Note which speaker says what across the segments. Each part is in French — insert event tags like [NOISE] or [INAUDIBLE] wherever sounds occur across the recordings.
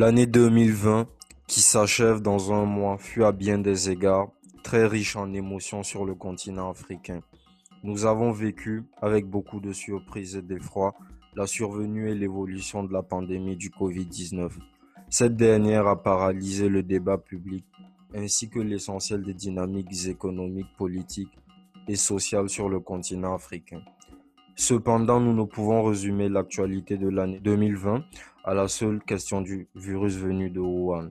Speaker 1: L'année 2020, qui s'achève dans un mois, fut à bien des égards très riche en émotions sur le continent africain. Nous avons vécu, avec beaucoup de surprises et d'effroi, la survenue et l'évolution de la pandémie du Covid-19. Cette dernière a paralysé le débat public ainsi que l'essentiel des dynamiques économiques, politiques et sociales sur le continent africain. Cependant, nous ne pouvons résumer l'actualité de l'année 2020 à la seule question du virus venu de Wuhan.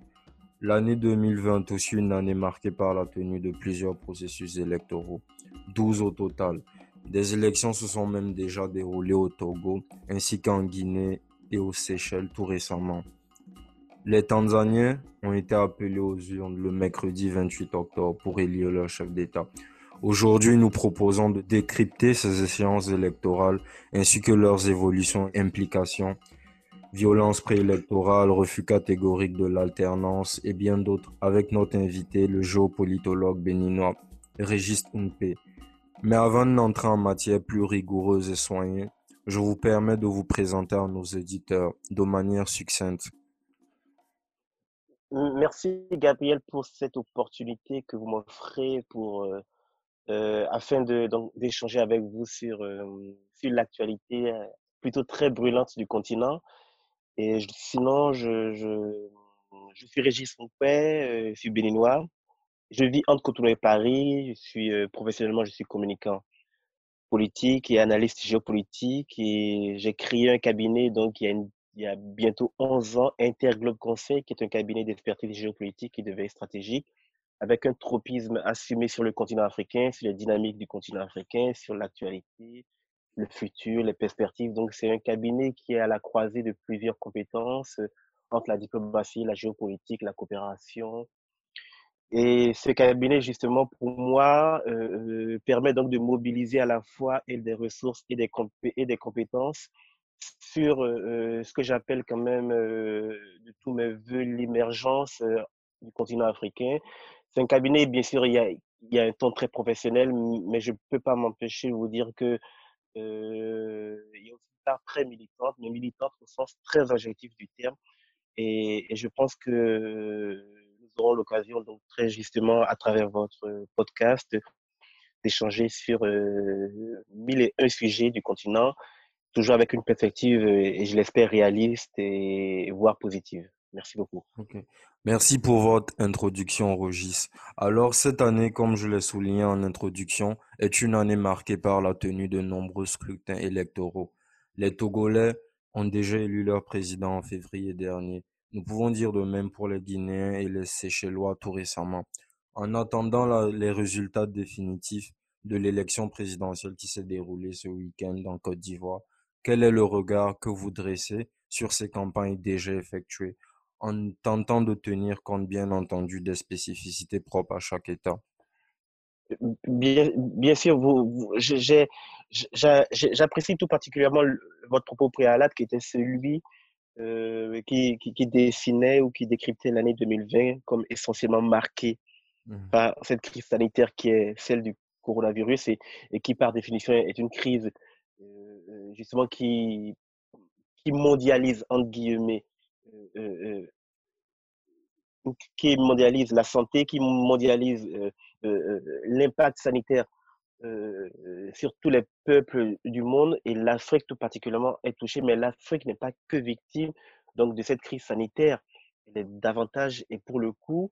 Speaker 1: L'année 2020 est aussi une année marquée par la tenue de plusieurs processus électoraux, 12 au total. Des élections se sont même déjà déroulées au Togo ainsi qu'en Guinée et aux Seychelles tout récemment. Les Tanzaniens ont été appelés aux urnes le mercredi 28 octobre pour élire leur chef d'État. Aujourd'hui, nous proposons de décrypter ces échéances électorales ainsi que leurs évolutions et implications, violence préélectorale, refus catégorique de l'alternance et bien d'autres avec notre invité, le géopolitologue béninois Régis Unpe. Mais avant d'entrer en matière plus rigoureuse et soignée, je vous permets de vous présenter à nos éditeurs de manière succincte.
Speaker 2: Merci Gabriel pour cette opportunité que vous m'offrez pour euh, euh, afin d'échanger avec vous sur, euh, sur l'actualité euh, plutôt très brûlante du continent. Et sinon, je, je, je suis Régis Moupé, je suis béninois. Je vis entre Cotonou et Paris. Je suis professionnellement, je suis communicant politique et analyste géopolitique. Et j'ai créé un cabinet donc il y a, il y a bientôt 11 ans, Interglobe Conseil, qui est un cabinet d'expertise géopolitique et de veille stratégique avec un tropisme assumé sur le continent africain, sur les dynamiques du continent africain, sur l'actualité, le futur, les perspectives. Donc, c'est un cabinet qui est à la croisée de plusieurs compétences euh, entre la diplomatie, la géopolitique, la coopération. Et ce cabinet, justement, pour moi, euh, euh permet donc de mobiliser à la fois des ressources et des, compétences sur ce que j'appelle quand même de tous mes voeux l'émergence du continent africain, c'est un cabinet, bien sûr, il y a, il y a un ton très professionnel, mais je ne peux pas m'empêcher de vous dire que euh, il y a aussi une part très militante, mais militante au sens très objectif du terme. Et, et je pense que nous aurons l'occasion, donc très justement, à travers votre podcast, d'échanger sur euh, mille et un sujets du continent, toujours avec une perspective, et je l'espère, réaliste et voire positive. Merci beaucoup.
Speaker 1: Merci pour votre introduction, Rogis. Alors, cette année, comme je l'ai souligné en introduction, est une année marquée par la tenue de nombreux scrutins électoraux. Les Togolais ont déjà élu leur président en février dernier. Nous pouvons dire de même pour les Guinéens et les Seychellois tout récemment. En attendant les résultats définitifs de l'élection présidentielle qui s'est déroulée ce week-end en Côte d'Ivoire, quel est le regard que vous dressez sur ces campagnes déjà effectuées? En tentant de tenir compte, bien entendu, des spécificités propres à chaque État?
Speaker 2: Bien, bien sûr, vous, j'apprécie tout particulièrement votre propos préalable qui était celui euh, qui, qui, dessinait ou qui décryptait l'année 2020 comme essentiellement marquée mmh. par cette crise sanitaire qui est celle du coronavirus et, et qui par définition est une crise euh, justement qui, qui mondialise entre guillemets qui mondialise la santé, qui mondialise euh, l'impact sanitaire sur tous les peuples du monde et l'Afrique tout particulièrement est touchée, mais l'Afrique n'est pas que victime donc de cette crise sanitaire. Elle est davantage et pour le coup,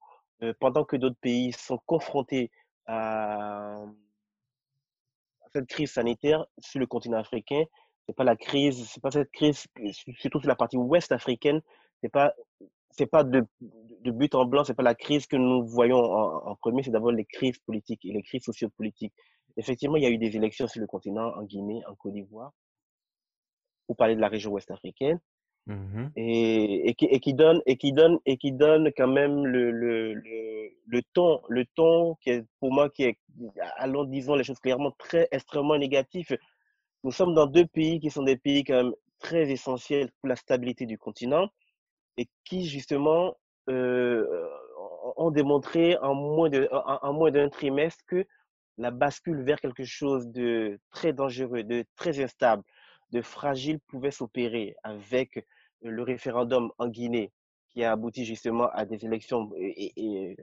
Speaker 2: pendant que d'autres pays sont confrontés à, cette crise sanitaire sur le continent africain, c'est pas la crise, c'est pas cette crise, surtout sur la partie ouest africaine, c'est pas c'est pas de, de, but en blanc, c'est pas la crise que nous voyons en, premier, c'est d'abord les crises politiques et les crises sociopolitiques. Effectivement, il y a eu des élections sur le continent, en Guinée, en Côte d'Ivoire, pour parler de la région ouest africaine, mmh et, et, qui, et, qui, donne et qui donne et qui donne quand même le, le, le, le, ton, le ton qui est pour moi qui est, allons disons les choses clairement, très extrêmement négatif. Nous sommes dans deux pays qui sont des pays quand même très essentiels pour la stabilité du continent et qui justement euh, ont démontré en moins d'un trimestre que la bascule vers quelque chose de très dangereux, de très instable, de fragile pouvait s'opérer avec le référendum en Guinée qui a abouti justement à des élections et,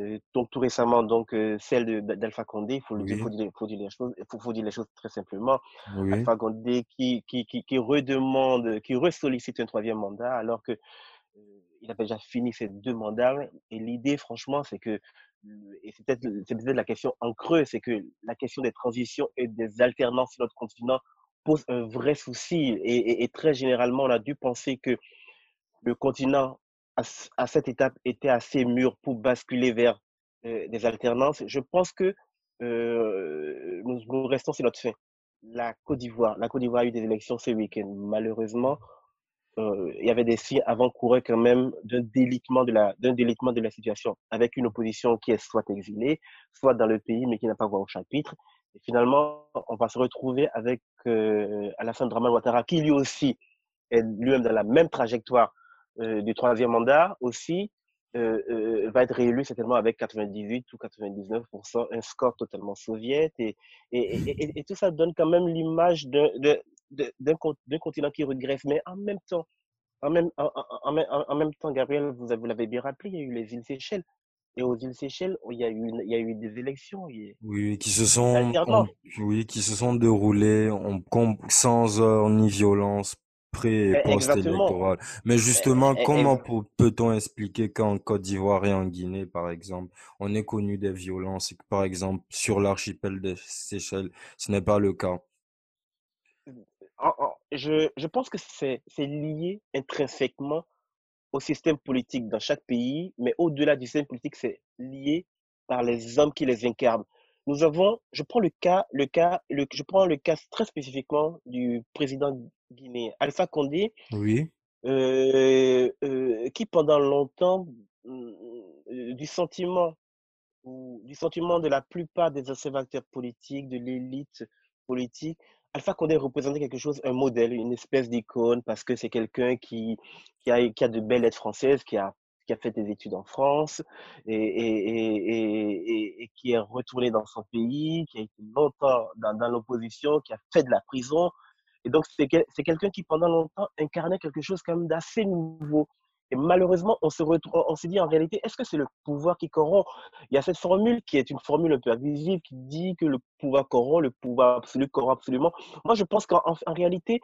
Speaker 2: euh, donc tout récemment donc celle d'Alpha Condé il faut, dire, faut, dire, faut, dire, les choses faut, faut dire les choses très simplement. Alpha Condé qui, qui, qui, qui redemande qui ressollicite un troisième mandat alors que il avait déjà fini ses deux mandats et l'idée franchement c'est que et c'est peut-être peut la question en creux c'est que la question des transitions et des alternances sur notre continent pose un vrai souci. Et, et très généralement on a dû penser que le continent à, cette étape était assez mûr pour basculer vers euh, des alternances. Je pense que euh, nous, restons sur notre fin. La Côte d'Ivoire, la Côte d'Ivoire a eu des élections ce week-end. Malheureusement, euh, il y avait des signes avant-coureurs quand même d'un délitement de la d'un délitement de la situation, avec une opposition qui est soit exilée, soit dans le pays mais qui n'a pas voix au chapitre. Et finalement, on va se retrouver avec Alassane Draman Ouattara, qui lui aussi est lui-même dans la même trajectoire du troisième mandat aussi euh, euh, va être réélu certainement avec 98 ou 99%, un score totalement soviète. Et, et, et, tout ça donne quand même l'image d'un continent qui regresse. Mais en même temps, en même, en, en, même temps, Gabriel, vous, vous l'avez bien rappelé, il y a eu les îles Seychelles. Et aux îles Seychelles, il y a eu, il y a eu des élections.
Speaker 1: Oui, qui se sont, oui, qui se sont déroulées sans heurts ni violence pré et post-électoral. Mais justement, comment peut-on expliquer qu'en Côte d'Ivoire et en Guinée, par exemple, on ait connu des violences et que, par exemple, sur l'archipel des Seychelles, ce n'est pas le cas?
Speaker 2: Je, je pense que c'est lié intrinsèquement au système politique dans chaque pays, mais au-delà du système politique, c'est lié par les hommes qui les incarnent. Nous avons, je prends le cas, le cas, le, je prends le cas très spécifiquement du président guinéen, Alpha Condé,
Speaker 1: oui.
Speaker 2: Euh, euh, qui pendant longtemps, euh, du sentiment, du sentiment de la plupart des observateurs politiques, de l'élite politique, Alpha Condé représentait quelque chose, un modèle, une espèce d'icône, parce que c'est quelqu'un qui, qui, a, qui a de belles lettres françaises, qui a qui a fait des études en France et, qui est retourné dans son pays, qui a été longtemps dans, l'opposition, qui a fait de la prison. Et donc, c'est quelqu'un qui, pendant longtemps, incarnait quelque chose quand même d'assez nouveau. Et malheureusement, on se dit en réalité, est-ce que c'est le pouvoir qui corrompt? Il y a cette formule qui est une formule un peu abusive qui dit que le pouvoir corrompt, le pouvoir absolu corrompt absolument. Moi, je pense qu'en en réalité,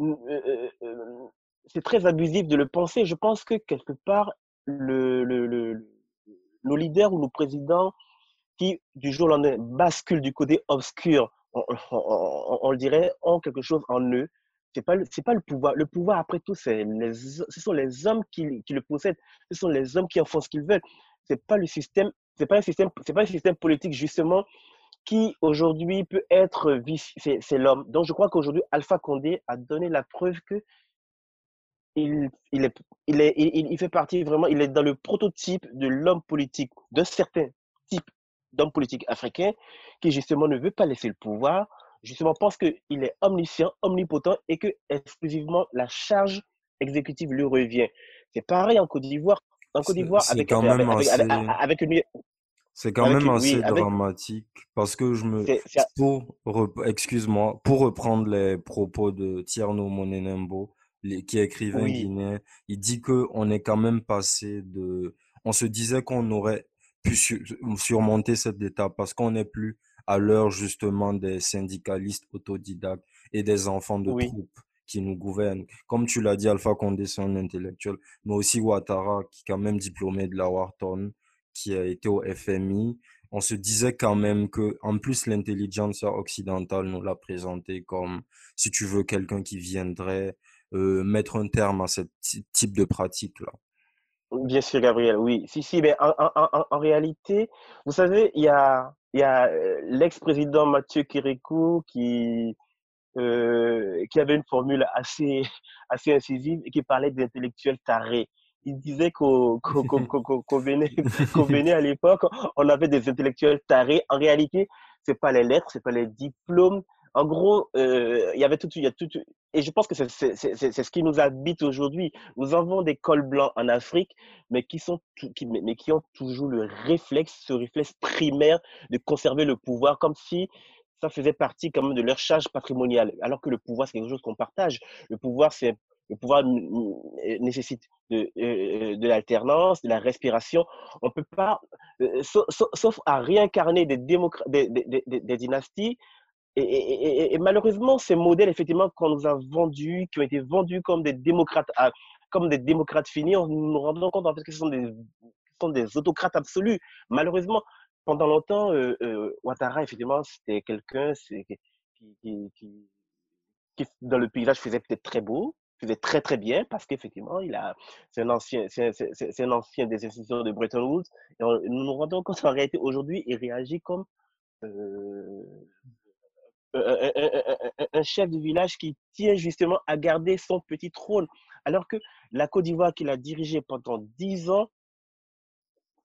Speaker 2: euh, euh, euh, c'est très abusif de le penser. Je pense que quelque part, le, le, le, nos leaders ou nos présidents qui, du jour au lendemain, basculent du côté obscur, on, on, le dirait, ont quelque chose en eux. Ce n'est pas, pas le pouvoir. Le pouvoir, après tout, les, ce sont les hommes qui, qui, le possèdent. Ce sont les hommes qui en font ce qu'ils veulent. Ce n'est pas le système, pas un système, pas un système politique, justement, qui aujourd'hui peut être c'est l'homme. Donc je crois qu'aujourd'hui, Alpha Condé a donné la preuve que il, il, est, il, est, il, il, fait partie vraiment, il est dans le prototype de l'homme politique, d'un certain type d'homme politique africain qui justement ne veut pas laisser le pouvoir, justement pense qu'il est omniscient, omnipotent et que exclusivement la charge exécutive lui revient. C'est pareil en Côte d'Ivoire. En Côte d'Ivoire, avec,
Speaker 1: quand même assez... avec, une... C'est quand même assez dramatique parce que je me. Pour, excuse-moi, pour reprendre les propos de Tierno Monenembo, qui est écrivain guinéen, il dit que on est quand même passé de, on se disait qu'on aurait pu surmonter cette étape parce qu'on n'est plus à l'heure justement des syndicalistes autodidactes et des enfants de troupes qui nous gouvernent. Comme tu l'as dit, Alpha Condé, c'est un intellectuel, mais aussi Ouattara, qui est quand même diplômé de la Wharton, qui a été au FMI. On se disait quand même que, en plus, l'intelligence occidentale nous l'a présenté comme, si tu veux, quelqu'un qui viendrait mettre un terme à ce type de pratique-là
Speaker 2: Bien sûr, Gabriel, oui. Si, si, mais en, réalité, vous savez, il y a, y a euh, l'ex-président Mathieu Kérékou qui, euh, qui avait une formule assez, [LAUGHS] assez incisive et qui parlait d'intellectuels tarés. Il disait qu'au qu qu [LAUGHS] Bénin, à l'époque, on avait des intellectuels tarés. En réalité, c'est pas les lettres, c'est pas les diplômes, en gros, euh, il y avait tout, il y a tout, et je pense que c'est ce qui nous habite aujourd'hui. Nous avons des cols blancs en Afrique, mais qui sont, mais qui ont toujours le réflexe, ce réflexe primaire de conserver le pouvoir, comme si ça faisait partie quand même de leur charge patrimoniale, alors que le pouvoir c'est quelque chose qu'on partage. Le pouvoir c'est Le pouvoir nécessite de, de l'alternance, de la respiration. On ne peut pas, sauf, à réincarner des, des, des, des dynasties, et, malheureusement, ces modèles, effectivement, qu'on nous a vendus, qui ont été vendus comme des démocrates, ah, comme des démocrates finis, on nous rendons compte en fait que ce sont des, autocrates absolus. Malheureusement, pendant longtemps, euh, euh, Ouattara, effectivement, c'était quelqu'un qui, dans le paysage, faisait peut-être très beau, faisait très très bien parce qu'effectivement, il a, c'est un ancien, c'est, ancien des institutions de Bretton Woods. Nous nous rendons compte en réalité aujourd'hui, il réagit comme euh, un, chef de village qui tient justement à garder son petit trône. Alors que la Côte d'Ivoire qu'il a dirigée pendant dix ans,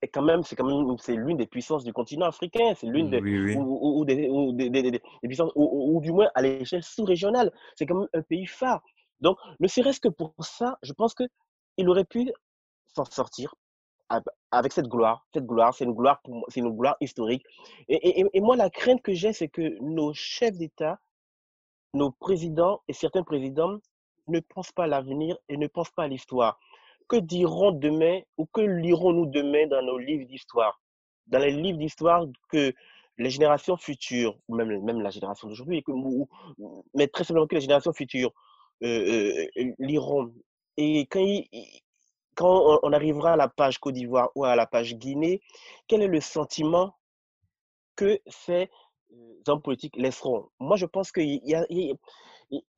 Speaker 2: est quand même, c'est quand même, c'est l'une des puissances du continent africain. C'est l'une des, Ou, des, des, puissances, ou, du moins à l'échelle sous-régionale. C'est quand même un pays phare. Donc, ne serait-ce que pour ça, je pense qu'il aurait pu s'en sortir avec cette gloire. Cette gloire, c'est une gloire pour c'est une gloire historique. Et, moi, la crainte que j'ai, c'est que nos chefs d'État, nos présidents et certains présidents ne pensent pas à l'avenir et ne pensent pas à l'histoire. Que diront demain ou que lirons-nous demain dans nos livres d'histoire? Dans les livres d'histoire que les générations futures, même, même la génération d'aujourd'hui, mais très simplement que les générations futures euh, euh, liront. Et quand ils, quand on arrivera à la page Côte d'Ivoire ou à la page Guinée, quel est le sentiment que ces euh, hommes politiques laisseront? Moi, je pense qu'il y a, il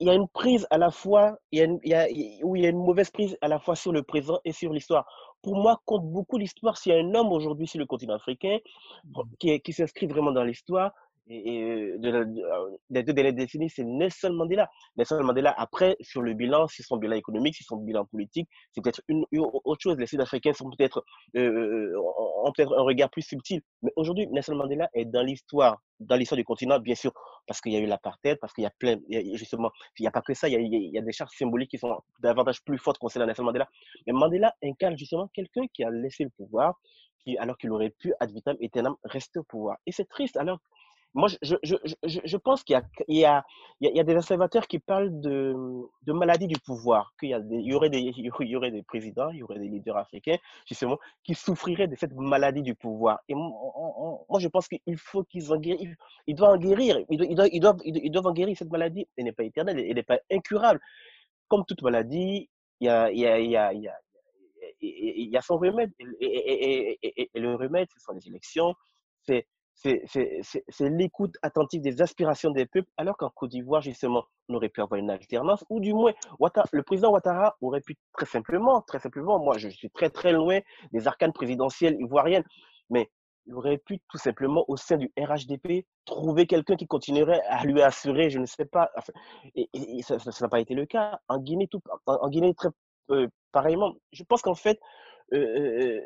Speaker 2: y a une prise à la fois, il y a il y a, où il y a une mauvaise prise à la fois sur le présent et sur l'histoire. Pour moi, compte beaucoup l'histoire. S'il y a un homme aujourd'hui sur le continent africain mmh. qui, qui s'inscrit vraiment dans l'histoire, et, de, des deux dernières décennies, c'est Nelson Mandela. Nelson Mandela, après, sur le bilan, si son bilan économique, si son bilan politique, c'est peut-être une, autre chose. Les Sud-Africains sont peut-être, euh, ont peut-être un regard plus subtil. Mais aujourd'hui, Nelson Mandela est dans l'histoire, dans l'histoire du continent, bien sûr, parce qu'il y a eu l'apartheid, parce qu'il y a plein, justement, il n'y a pas que ça, il y, a, il y a, des chartes symboliques qui sont davantage plus fortes concernant Nelson Mandela. Mais Mandela incarne justement quelqu'un qui a laissé le pouvoir, alors qu'il aurait pu, ad vitam aeternam, rester au pouvoir. Et c'est triste, alors moi, je, je, je, je pense qu'il y y, y a des observateurs qui parlent de, de maladie du pouvoir, qu'il y, il, y aurait des, y aurait des présidents, il y aurait des leaders africains, justement, qui souffriraient de cette maladie du pouvoir. Et moi, je pense qu'il faut qu'ils en guérissent. Ils doivent en guérir. Ils doivent, ils doivent, ils doivent en guérir. Cette maladie, elle n'est pas éternelle, elle n'est pas incurable. Comme toute maladie, il y a, y a, y a, y a il y a son remède. Et, et, le remède, ce sont les élections, c'est c'est l'écoute attentive des aspirations des peuples, alors qu'en Côte d'Ivoire, justement, on aurait pu avoir une alternance, ou du moins, le président Ouattara aurait pu très simplement, très simplement, moi je suis très très loin des arcanes présidentielles ivoiriennes, mais il aurait pu tout simplement, au sein du RHDP, trouver quelqu'un qui continuerait à lui assurer, je ne sais pas, et, ça n'a pas été le cas. En Guinée, tout, en, Guinée très euh, pareillement. Je pense qu'en fait, euh, euh,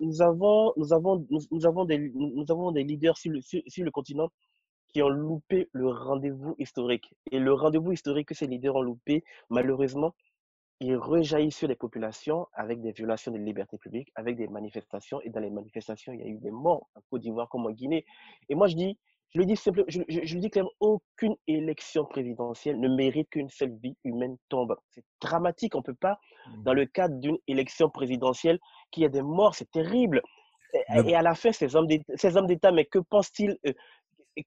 Speaker 2: nous avons, nous avons, nous, avons, des, nous avons des leaders sur le, sur, le continent qui ont loupé le rendez-vous historique. Et le rendez-vous historique que ces leaders ont loupé, malheureusement, il rejaillit sur les populations avec des violations des libertés publiques, avec des manifestations. Et dans les manifestations, il y a eu des morts en Côte d'Ivoire comme en Guinée. Et moi, je dis, je le dis simplement, je, je, le dis clairement, aucune élection présidentielle ne mérite qu'une seule vie humaine tombe. C'est dramatique. On ne peut pas, mmh. dans le cadre d'une élection présidentielle, qu'il y ait des morts. C'est terrible. Et, à la fin, ces hommes d'État, mais que pensent-ils euh,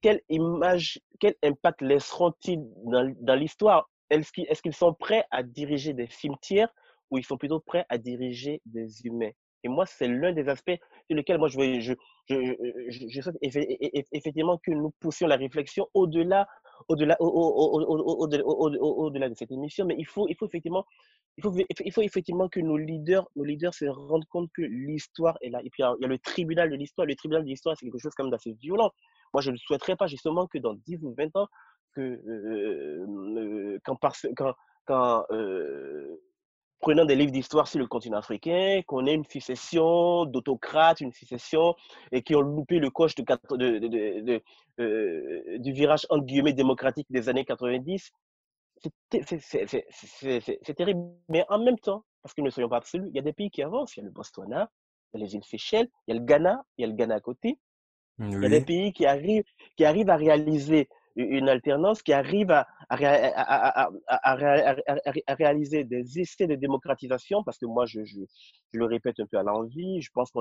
Speaker 2: Quelle image, quel impact laisseront-ils dans, dans l'histoire? Est-ce qu'ils sont prêts à diriger des cimetières ou ils sont plutôt prêts à diriger des humains? Et moi, c'est l'un des aspects sur lesquels moi, je, je, je, je, je souhaite effectivement que nous poussions la réflexion au-delà au-delà au-delà de cette émission. Mais il faut, il faut effectivement il faut, il faut effectivement que nos leaders, nos leaders se rendent compte que l'histoire est là. Et puis, il y a le tribunal de l'histoire. Le tribunal de l'histoire, c'est quelque chose comme d'assez violent. Moi, je ne souhaiterais pas justement que dans 10 ou 20 ans, que, euh, quand, quand, quand euh, prenant des livres d'histoire sur le continent africain, qu'on ait une succession d'autocrates, une succession, et qui ont loupé le coche de, de, euh, du virage entre guillemets démocratique des années 90. C'est terrible. Mais en même temps, parce que ne soyons pas absolus, il y a des pays qui avancent. Il y a le Botswana, il y a les îles Seychelles, il y a le Ghana, il y a le Ghana à côté. Il y a des pays qui arrivent, qui arrivent à réaliser une alternance qui arrive à, réaliser des essais de démocratisation, parce que moi, je, le répète un peu à l'envie, je pense que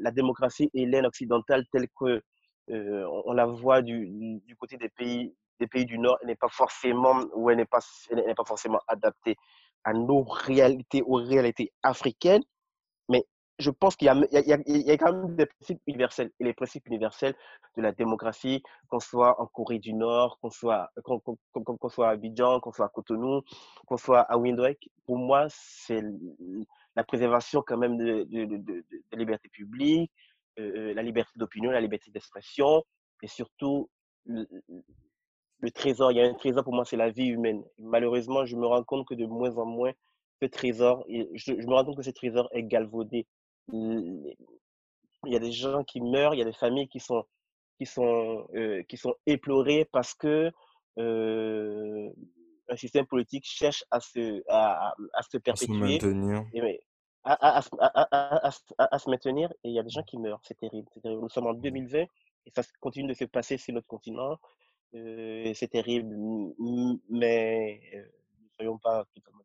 Speaker 2: la démocratie hélène occidentale telle que on la voit du, côté des pays, des pays du Nord, n'est pas forcément, ou elle n'est pas, elle n'est pas forcément adaptée à nos réalités, aux réalités africaines. Mais je pense qu'il y, a quand même des principes universels. Et les principes universels de la démocratie, qu'on soit en Corée du Nord, qu'on soit, qu'on, soit à Abidjan, qu'on soit à Cotonou, qu'on soit à Windhoek, pour moi, c'est la préservation quand même de, de liberté publique, euh, euh, la liberté d'opinion, la liberté d'expression, et surtout le, trésor. Il y a un trésor pour moi, c'est la vie humaine. Malheureusement, je me rends compte que de moins en moins, ce trésor, je me rends compte que ce trésor est galvaudé il y a des gens qui meurent, il y a des familles qui sont, qui sont, euh, qui sont éplorées parce que euh, un système politique cherche à se, à, à se perpétuer. À se maintenir. Et, à, se maintenir et il y a des gens qui meurent. C'est terrible, terrible. Nous sommes en 2020 et ça continue de se passer sur notre continent. Euh, c'est terrible, mais ne soyons pas totalement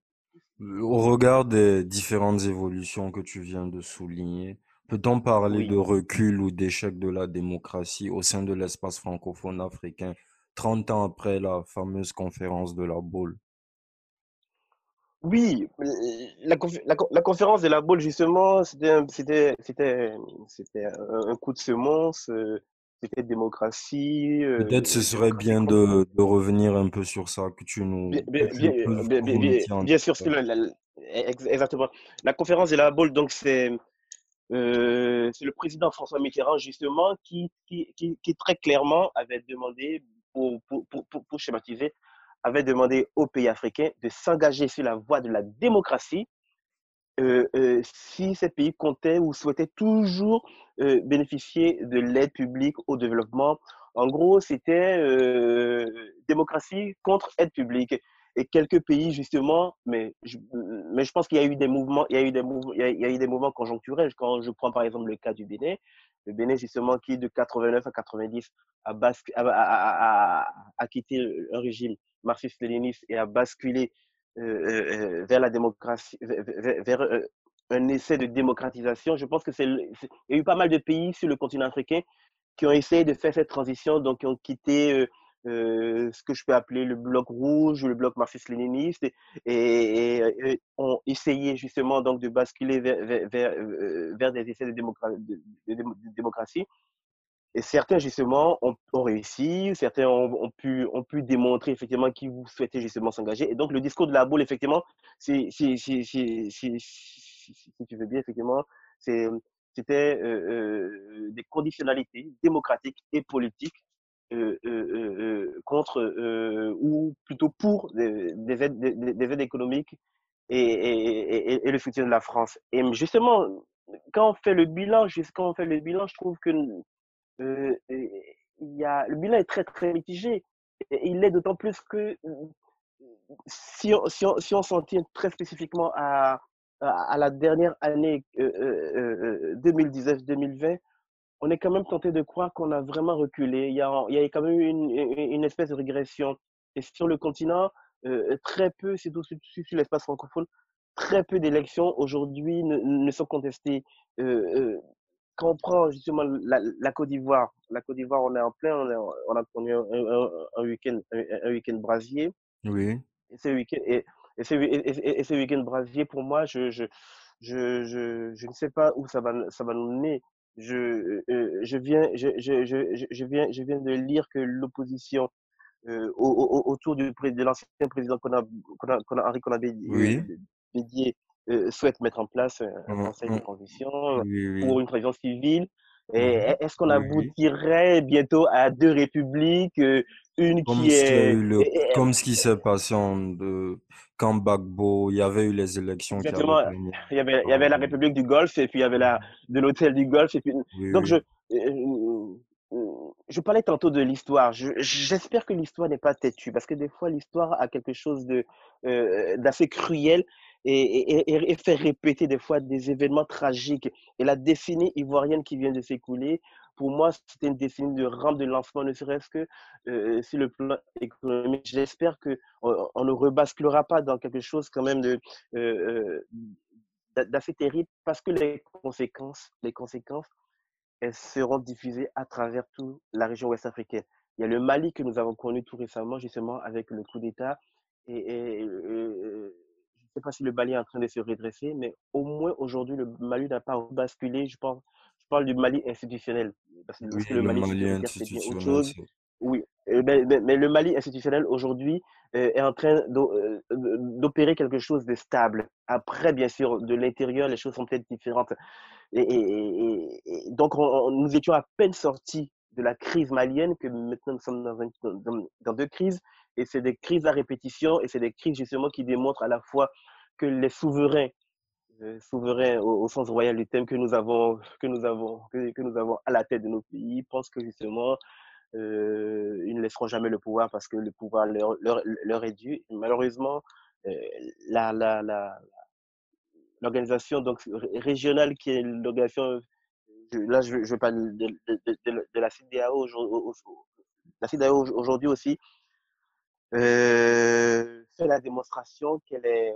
Speaker 1: au regard des différentes évolutions que tu viens de souligner, peut-on parler de recul ou d'échec de la démocratie au sein de l'espace francophone africain 30 ans après la fameuse conférence de la Baule?
Speaker 2: Oui, la, conférence de la Baule, justement, c'était un coup de semence. Euh, c'était démocratie.
Speaker 1: Peut-être ce serait bien de, de, revenir un peu sur ça, que tu nous. Bien,
Speaker 2: bien, bien, bien sûr, exactement. La conférence de la Baule, donc c'est euh, le président François Mitterrand, justement, qui, qui, qui, qui très clairement avait demandé, pour, pour, pour, pour, schématiser, avait demandé aux pays africains de s'engager sur la voie de la démocratie euh, euh, si ces pays comptaient ou souhaitaient toujours euh, bénéficier de l'aide publique au développement. En gros, c'était démocratie contre aide publique. Et quelques pays, justement, mais je, mais je pense qu'il y a eu des mouvements, il y a eu des mouvements, conjoncturels. Quand je prends par exemple le cas du Bénin, le Bénin, justement, qui de 89 à 90 a, a, quitté un régime marxiste-léniniste et a basculé vers la démocratie, vers, euh, un essai de démocratisation. Je pense que c'est, il y a eu pas mal de pays sur le continent africain qui ont essayé de faire cette transition, donc qui ont quitté ce que je peux appeler le bloc rouge ou le bloc marxiste-léniniste et, ont essayé justement donc de basculer vers, des essais de démocratie. Et certains, justement, ont, réussi, certains ont, pu, ont pu démontrer, effectivement, qu'ils souhaitaient justement s'engager. Et donc, le discours de la boule, effectivement, si, tu veux bien, effectivement, c'était euh, euh, des conditionnalités démocratiques et politiques euh, contre, ou plutôt pour des, des, aides, des, aides, économiques et, et, le soutien de la France. Et justement, quand on fait le bilan, quand on fait le bilan, je trouve que euh, il y a, le bilan est très, très mitigé. Il l'est d'autant plus que si on, si on, si on s'en tient très spécifiquement à, à, la dernière année 2019-2020, euh, euh, on est quand même tenté de croire qu'on a vraiment reculé. Il y a, il y a quand même eu une, une espèce de régression. Et sur le continent, très peu, surtout sur, sur l'espace francophone, très peu d'élections aujourd'hui ne, sont contestées quand on prend justement la, Côte d'Ivoire, la Côte d'Ivoire, on est en plein, on, a connu un, week-end un, week brasier.
Speaker 1: Oui.
Speaker 2: Et ce week-end, et, et, week brasier, pour moi, je, je, je, je, je, ne sais pas où ça va, ça va nous mener. Je, euh, je, viens, je, je, viens, je viens de lire que l'opposition euh, autour du, de l'ancien président qu'on a, qu'on a, Henri Conabé oui. Euh, souhaite mettre en place un mmh, conseil de mmh. transition pour une transition civile. Mmh est-ce qu'on aboutirait bientôt à deux républiques, euh, une
Speaker 1: comme
Speaker 2: qui est...
Speaker 1: comme ce qui s'est passé en de, quand Bagbo, il y avait eu les élections.
Speaker 2: Exactement. il, y avait, il y avait la République du Golfe et puis il y avait la, de l'hôtel du Golfe. Et puis, donc, je, euh, je parlais tantôt de l'histoire. J'espère que l'histoire n'est pas têtue parce que des fois, l'histoire a quelque chose d'assez cruel et, et, faire répéter des fois des événements tragiques. Et la décennie ivoirienne qui vient de s'écouler, pour moi, c'était une décennie de rampe de lancement, ne serait-ce que euh, sur le plan économique. J'espère qu'on on ne rebasculera pas dans quelque chose quand même de, d'assez terrible parce que les conséquences, les conséquences, elles seront diffusées à travers toute la région ouest africaine. Il y a le Mali que nous avons connu tout récemment, justement, avec le coup d'État. Et, je ne sais pas si le Mali est en train de se redresser, mais au moins aujourd'hui, le Mali n'a pas basculé. Je, pense, je parle du Mali institutionnel.
Speaker 1: Parce que, le, Mali, institutionnel. Autre chose.
Speaker 2: Oui, mais, mais, le Mali institutionnel aujourd'hui est en train d'opérer quelque chose de stable. Après, bien sûr, de l'intérieur, les choses sont peut-être différentes. Et, donc, nous étions à peine sortis de la crise malienne, que maintenant nous sommes dans, dans, deux crises. Et c'est des crises à répétition, et c'est des crises justement qui démontrent à la fois que les souverains, euh, souverains au, sens royal du thème que nous avons, que nous avons, que, nous avons à la tête de nos pays, pensent que justement euh, ils ne laisseront jamais le pouvoir parce que le pouvoir leur, leur, leur est dû. Malheureusement, euh, la, la, la, l'organisation donc régionale qui est l'organisation là je, je parle de, de, de, la CDAO la CDAO aujourd'hui aussi euh, fait la démonstration qu'elle est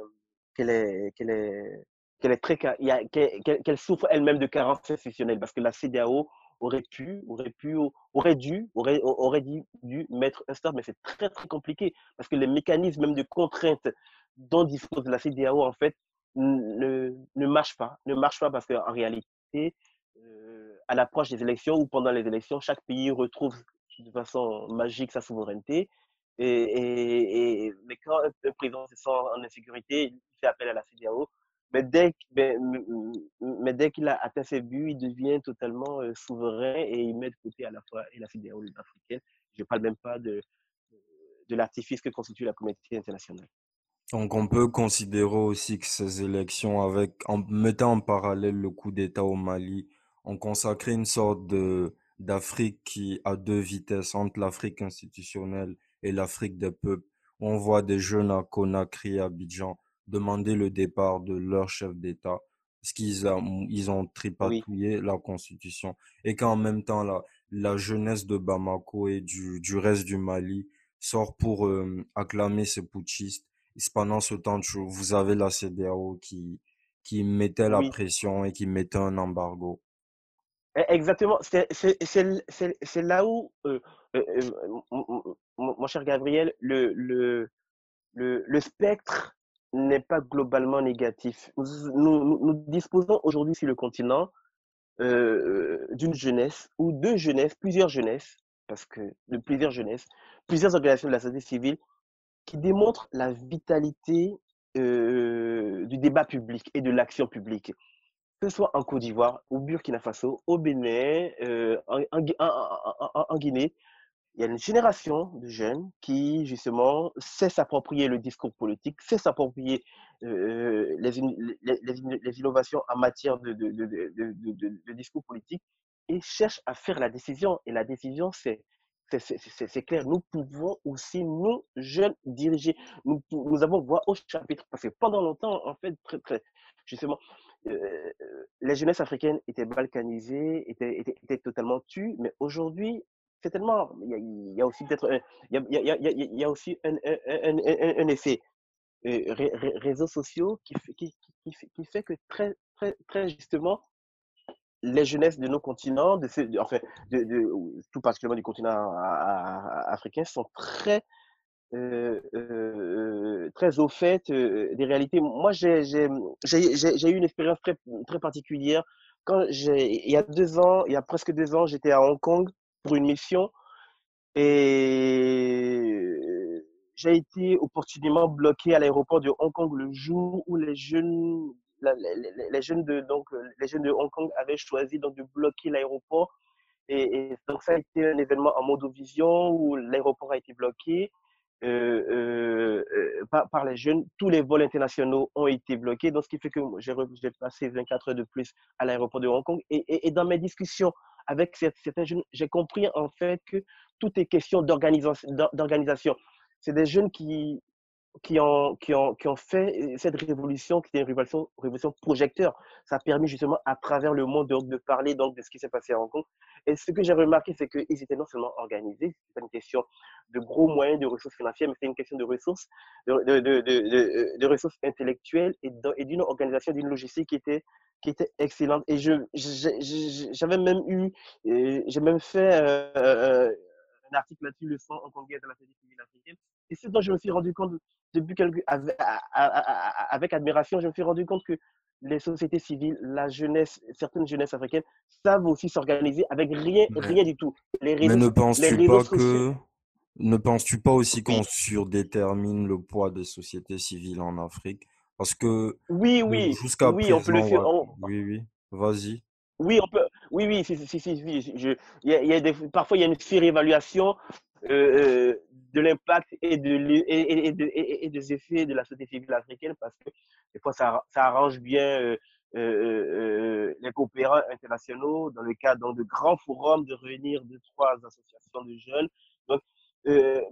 Speaker 2: qu'elle est qu'elle est qu'elle est très qu'elle souffre elle-même de carences institutionnelles parce que la CDAO aurait pu, aurait pu, aurait dû, aurait, aurait dû mettre un stop, mais c'est très très compliqué parce que les mécanismes même de contrainte dont dispose la CDAO en fait ne, ne marchent pas, ne marchent pas parce qu'en réalité, euh, à l'approche des élections ou pendant les élections, chaque pays retrouve de façon magique sa souveraineté. Et, et, et mais quand un président se sent en insécurité, il fait appel à la CDAO mais dès, mais, dès qu'il a atteint ses buts, il devient totalement euh, souverain et il met de côté à la fois et la CDAO africaine. Je ne parle même pas de, de l'artifice que constitue la communauté internationale.
Speaker 1: Donc on peut considérer aussi que ces élections, avec, en mettant en parallèle le coup d'État au Mali, ont consacré une sorte d'Afrique qui a deux vitesses entre l'Afrique institutionnelle et l'Afrique des peuples. On voit des jeunes à Conakry, à Abidjan, demander le départ de leur chef d'État parce qu'ils ont, ils ont tripatouillé la constitution et qu'en même temps la, la jeunesse de Bamako et du, du reste du Mali sort pour euh, acclamer ces putschistes. Et pendant ce temps, vous avez la CDAO qui, qui mettait la pression et qui mettait un embargo.
Speaker 2: E, exactement, c'est là où, euh, euh, mon cher Gabriel, le, spectre n'est pas globalement négatif. Nous, disposons aujourd'hui sur le continent euh, d'une jeunesse ou deux jeunesses, plusieurs jeunesses, parce que de plusieurs jeunesses, plusieurs organisations de la société civile qui démontrent la vitalité euh, du débat public et de l'action publique, que ce soit en Côte d'Ivoire, au Burkina Faso, au Bénin, euh, en, Guinée, il y a une génération de jeunes qui, justement, sait s'approprier le discours politique, sait s'approprier euh, les, les, innovations en matière de, discours politique et cherche à faire la décision. Et la décision, c'est c'est clair, nous pouvons aussi, nous, jeunes, diriger. Nous, nous avons voix au chapitre. Parce que pendant longtemps, en fait, très, très, justement, euh, les jeunesses africaines étaient balkanisées, étaient, étaient, étaient totalement tues. Mais aujourd'hui, c'est tellement. Il y, a, aussi peut-être. Il, y a, aussi un, un, effet euh, réseaux sociaux qui, qui, qui, fait que très, très, très justement, les jeunesses de nos continents, enfin, tout particulièrement du continent africain, sont très, euh, euh, très au fait des réalités. Moi, j'ai eu une expérience très, très particulière. Quand il y a deux ans, il y a presque deux ans, j'étais à Hong Kong pour une mission et j'ai été opportunément bloqué à l'aéroport de Hong Kong le jour où les jeunes, les, jeunes de, donc, les jeunes de Hong Kong avaient choisi donc, de bloquer l'aéroport. Et, donc, ça a été un événement en mode vision où l'aéroport a été bloqué euh, euh, euh, par, par, les jeunes. Tous les vols internationaux ont été bloqués. Donc, ce qui fait que j'ai passé 24 heures de plus à l'aéroport de Hong Kong. Et, et, et dans mes discussions avec certains jeunes, j'ai compris en fait que tout est question d'organisation. C'est des jeunes qui qui ont, qui, ont, qui ont fait cette révolution, qui était une révolution, révolution projecteur. Ça a permis justement à travers le monde de, parler donc, de ce qui s'est passé à Hong Kong. Et ce que j'ai remarqué, c'est qu'ils étaient non seulement organisés, pas une question de gros moyens, de ressources financières, mais c'est une question de ressources, de, de, de, de ressources intellectuelles et d'une organisation, d'une logistique qui était, qui était excellente. Et j'avais même eu, j'ai même fait euh, euh, un article là-dessus, le sang congrès de la société civile africaine. Et c'est dont je me suis rendu compte depuis quelques, avec, avec, admiration, je me suis rendu compte que les sociétés civiles, la jeunesse, certaines jeunesses africaines savent aussi s'organiser avec rien, rien du tout.
Speaker 1: Les réseaux, Mais ne penses-tu pas que ne penses-tu pas aussi qu'on surdétermine le poids des sociétés civiles en Afrique? Parce que
Speaker 2: oui, oui,
Speaker 1: jusqu'à oui, présent, on peut le faire. oui, oui, vas-y.
Speaker 2: Oui, on peut. Oui, oui, si, si, si, Je, il y a, y a des, parfois, il y a une surévaluation euh, euh de l'impact et, de, et, et, et, des effets de la société civile africaine parce que des fois, ça, ça arrange bien euh, les coopérants internationaux dans le cadre de grands forums de réunir deux, trois associations de jeunes. Donc,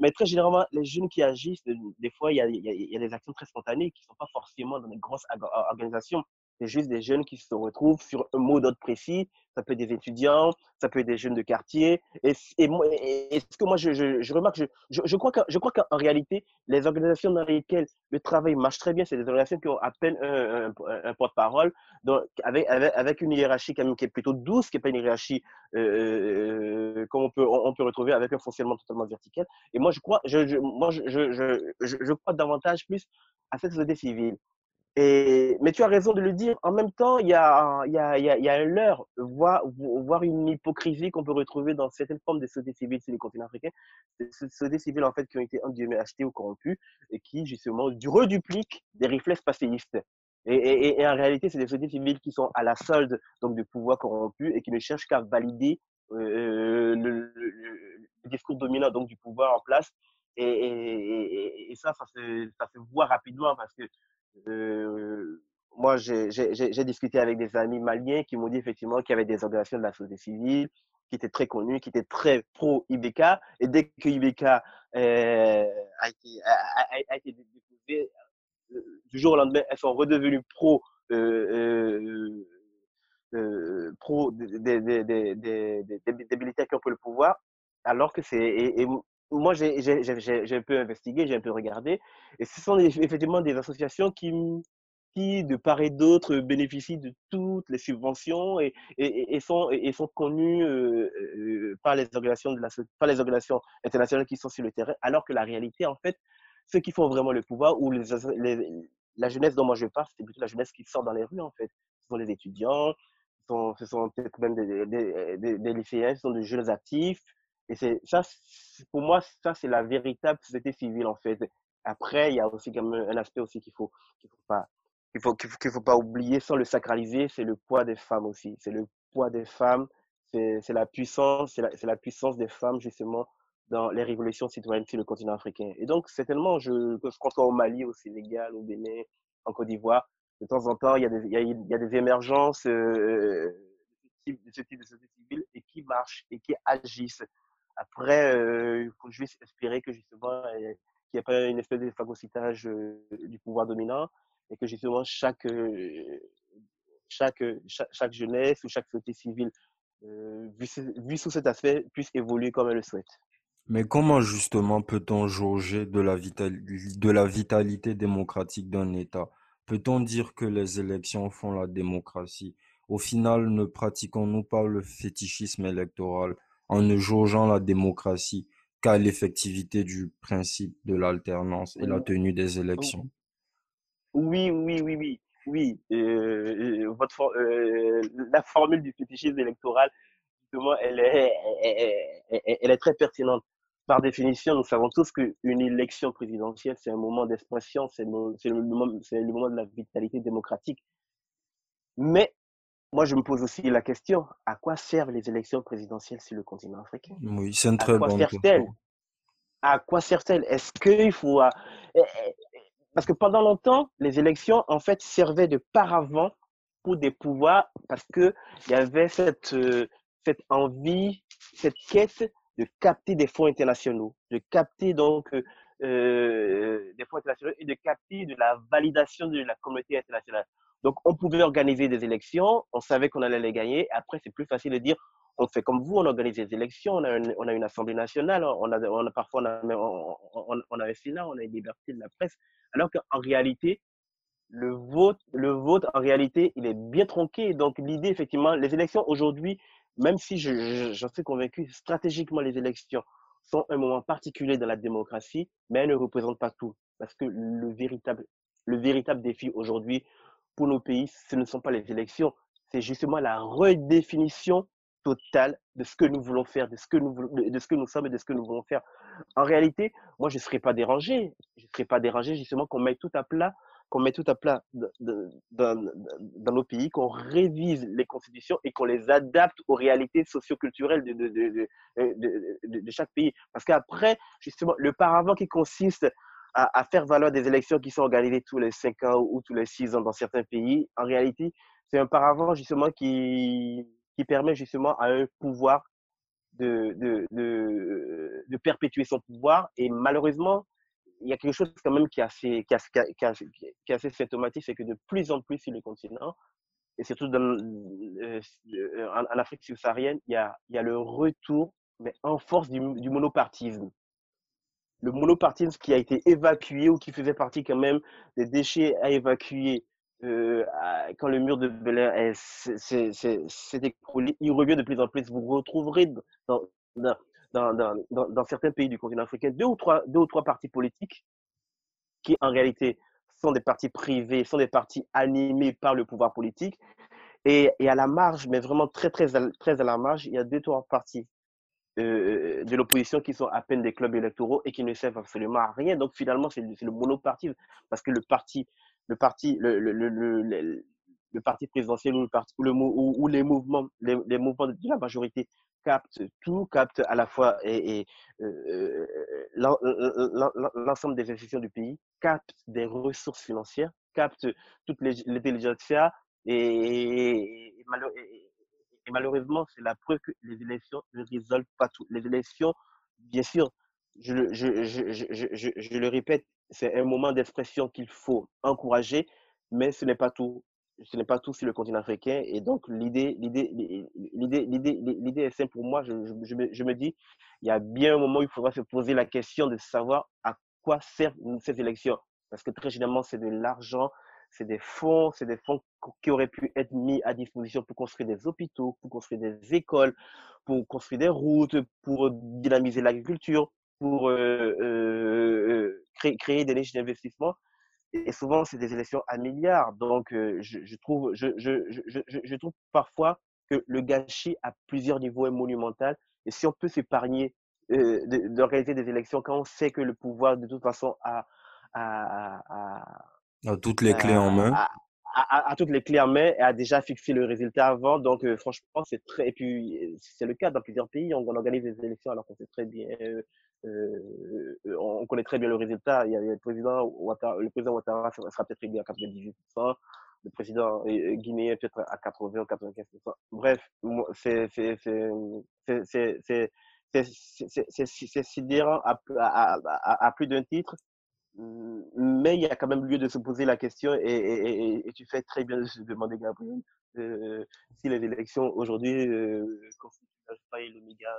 Speaker 2: mais très généralement, les jeunes qui agissent, des fois, il y a, y a des actions très spontanées qui ne sont pas forcément dans des grosses organisations. C'est juste des jeunes qui se retrouvent sur un mot d'ordre précis. Ça peut être des étudiants, ça peut être des jeunes de quartier. Et, ce que moi, je, remarque, je, crois qu'en réalité, les organisations dans lesquelles le travail marche très bien, c'est des organisations qui ont à peine un, porte-parole, avec, une hiérarchie quand même qui est plutôt douce, qui n'est pas une hiérarchie euh, euh, comme on peut, on peut retrouver avec un fonctionnement totalement vertical. Et moi, je crois, moi, je, crois davantage plus à cette société civile mais tu as raison de le dire. En même temps, il y a, un leurre, voire, une hypocrisie qu'on peut retrouver dans certaines formes de sociétés civiles sur les continents africains. Des sociétés civiles, en fait, qui ont été, achetées ou corrompues et qui, justement, redupliquent des réflexes passéistes. Et, et, en réalité, c'est des sociétés civiles qui sont à la solde donc, du pouvoir corrompu et qui ne cherchent qu'à valider euh, le, le, discours dominant donc, du pouvoir en place. Et, et ça, ça se, ça se voit rapidement parce que euh, moi, j'ai discuté avec des amis maliens qui m'ont dit effectivement qu'il y avait des organisations de la société civile qui étaient très connues, qui étaient très pro-IBK. Et dès que IBK euh, a, été, a, euh, du jour au lendemain, elles sont redevenues pro, euh, pro des, des, qui ont pris le pouvoir. Alors que c'est moi, j'ai un peu investigué, j'ai un peu regardé. Et ce sont effectivement des associations qui, qui de part et d'autre, bénéficient de toutes les subventions et, et, et sont, et sont connues euh, euh, par, les organisations de la, par les organisations internationales qui sont sur le terrain, alors que la réalité, en fait, ceux qui font vraiment le pouvoir, ou les, la jeunesse dont moi je parle, c'est plutôt la jeunesse qui sort dans les rues, en fait. Ce sont les étudiants, ce sont, ce sont peut-être même des, des, des, des lycéens, ce sont des jeunes actifs, et c'est ça, pour moi, ça, c'est la véritable société civile, en fait. Après, il y a aussi comme un aspect aussi qu'il faut, qu'il faut pas, qu'il faut, qu'il faut, pas oublier sans le sacraliser, c'est le poids des femmes aussi. C'est le poids des femmes, c'est la puissance, c'est la, la, puissance des femmes, justement, dans les révolutions citoyennes sur le continent africain. Et donc, certainement, je, que ce au Mali, au Sénégal, au Bénin, en Côte d'Ivoire, de temps en temps, il y a des, il y a, il y a des émergences euh, de ce type de société civile et qui marchent et qui agissent après, il faut juste espérer que justement, qu'il n'y ait pas une espèce de phagocytage du pouvoir dominant et que justement chaque, chaque, chaque, jeunesse ou chaque société civile, vu, sous cet aspect, puisse évoluer comme elle le souhaite.
Speaker 1: Mais comment justement peut-on jauger de la vitalité démocratique d'un État? Peut-on dire que les élections font la démocratie? Au final, ne pratiquons-nous pas le fétichisme électoral? En ne jaugeant la démocratie qu'à l'effectivité du principe de l'alternance et la tenue des élections.
Speaker 2: Oui, oui, oui, oui. Oui, euh, la formule du fétichisme électoral, justement, elle est, elle, est très pertinente. Par définition, nous savons tous qu'une élection présidentielle, c'est un moment d'expression, c'est le, le, le, moment de la vitalité démocratique. Mais moi, je me pose aussi la question, à quoi servent les élections présidentielles sur le continent africain?
Speaker 1: Oui, c'est une très bonne
Speaker 2: question. À quoi servent-elles? Est-ce qu'il faut... Eh, eh, parce que pendant longtemps, les élections, en fait, servaient de paravent pour des pouvoirs parce qu'il y avait cette, euh, cette envie, cette quête de capter des fonds internationaux, de capter donc euh, des fonds internationaux et de capter de la validation de la communauté internationale. Donc, on pouvait organiser des élections, on savait qu'on allait les gagner. Après, c'est plus facile de dire, on fait comme vous, on organise des élections, on a une, on a une assemblée nationale, on a, on a parfois on a, on, a un Sénat, on a une liberté de la presse. Alors qu'en réalité, le vote, le vote, en réalité, il est bien tronqué. Donc, l'idée, effectivement, les élections aujourd'hui, même si j'en suis convaincu, stratégiquement, les élections sont un moment particulier dans la démocratie, mais elles ne représentent pas tout. Parce que le véritable, le véritable défi aujourd'hui pour nos pays, ce ne sont pas les élections, c'est justement la redéfinition totale de ce que nous voulons faire, de ce que nous, de ce que nous sommes et de ce que nous voulons faire. En réalité, moi, je ne serais pas dérangé. Je ne serais pas dérangé justement qu'on mette tout à plat qu'on met tout à plat dans, nos pays, qu'on révise les constitutions et qu'on les adapte aux réalités socioculturelles de, de, de, chaque pays. Parce qu'après, justement, le paravent qui consiste à, faire valoir des élections qui sont organisées tous les cinq ans ou tous les six ans dans certains pays, en réalité, c'est un paravent justement qui, permet justement à un pouvoir de, perpétuer son pouvoir. Et malheureusement, il y a quelque chose quand même qui est assez, qui assez symptomatique, c'est que de plus en plus sur le continent, et surtout dans, euh, en, Afrique subsaharienne, il y a, il y a le retour, mais en force du, du monopartisme. Le monopartisme qui a été évacué ou qui faisait partie quand même des déchets à évacuer euh, quand le mur de Bel s'est écroulé, il revient de plus en plus. Vous retrouverez dans, dans, certains pays du continent africain deux ou, trois, deux ou trois partis politiques qui, en réalité, sont des partis privés, sont des partis animés par le pouvoir politique. Et, et à la marge, mais vraiment très, très, très à la marge, il y a deux, trois partis euh, de l'opposition qui sont à peine des clubs électoraux et qui ne servent absolument à rien. Donc finalement, c'est le, monopartisme parce que le parti, le parti, le, le, le, le parti présidentiel ou, le parti, ou, le, ou, les mouvements, les, mouvements de la majorité captent tout, captent à la fois et euh, l'ensemble des institutions du pays, captent des ressources financières, captent toute l'intelligentsia et, malheureusement, c'est la preuve que les élections ne résolvent pas tout. Les élections, bien sûr, je, je, je, je le répète, c'est un moment d'expression qu'il faut encourager, mais ce n'est pas tout ce n'est pas tout sur le continent africain. Et donc, l'idée, est simple pour moi. Je, je, me, je, me, dis, il y a bien un moment où il faudra se poser la question de savoir à quoi servent ces élections. Parce que très généralement, c'est de l'argent, c'est des fonds, c'est des fonds qui auraient pu être mis à disposition pour construire des hôpitaux, pour construire des écoles, pour construire des routes, pour dynamiser l'agriculture, pour euh, euh, créer, créer des niches d'investissement. Et souvent, c'est des élections à milliards. Donc, euh, je, je, trouve, je, je, je, trouve parfois que le gâchis à plusieurs niveaux est monumental. Et si on peut s'épargner euh, d'organiser des élections quand on sait que le pouvoir, de toute façon, a, a,
Speaker 1: a, a toutes les clés en main.
Speaker 2: A, toutes les clés en main et a déjà fixé le résultat avant. Donc, euh, franchement, c'est très. Et puis, c'est le cas dans plusieurs pays. On, on organise des élections alors qu'on sait très bien euh, on connaît très bien le résultat. Le président Ouattara, le sera peut-être élu à 98%, le président guinéen peut-être à 80 ou 95%. Bref, c'est sidérant à, plus d'un titre, mais il y a quand même lieu de se poser la question et, tu fais très bien de se demander, Gabriel, euh, si les élections aujourd'hui euh, constituent l'alpha et l'oméga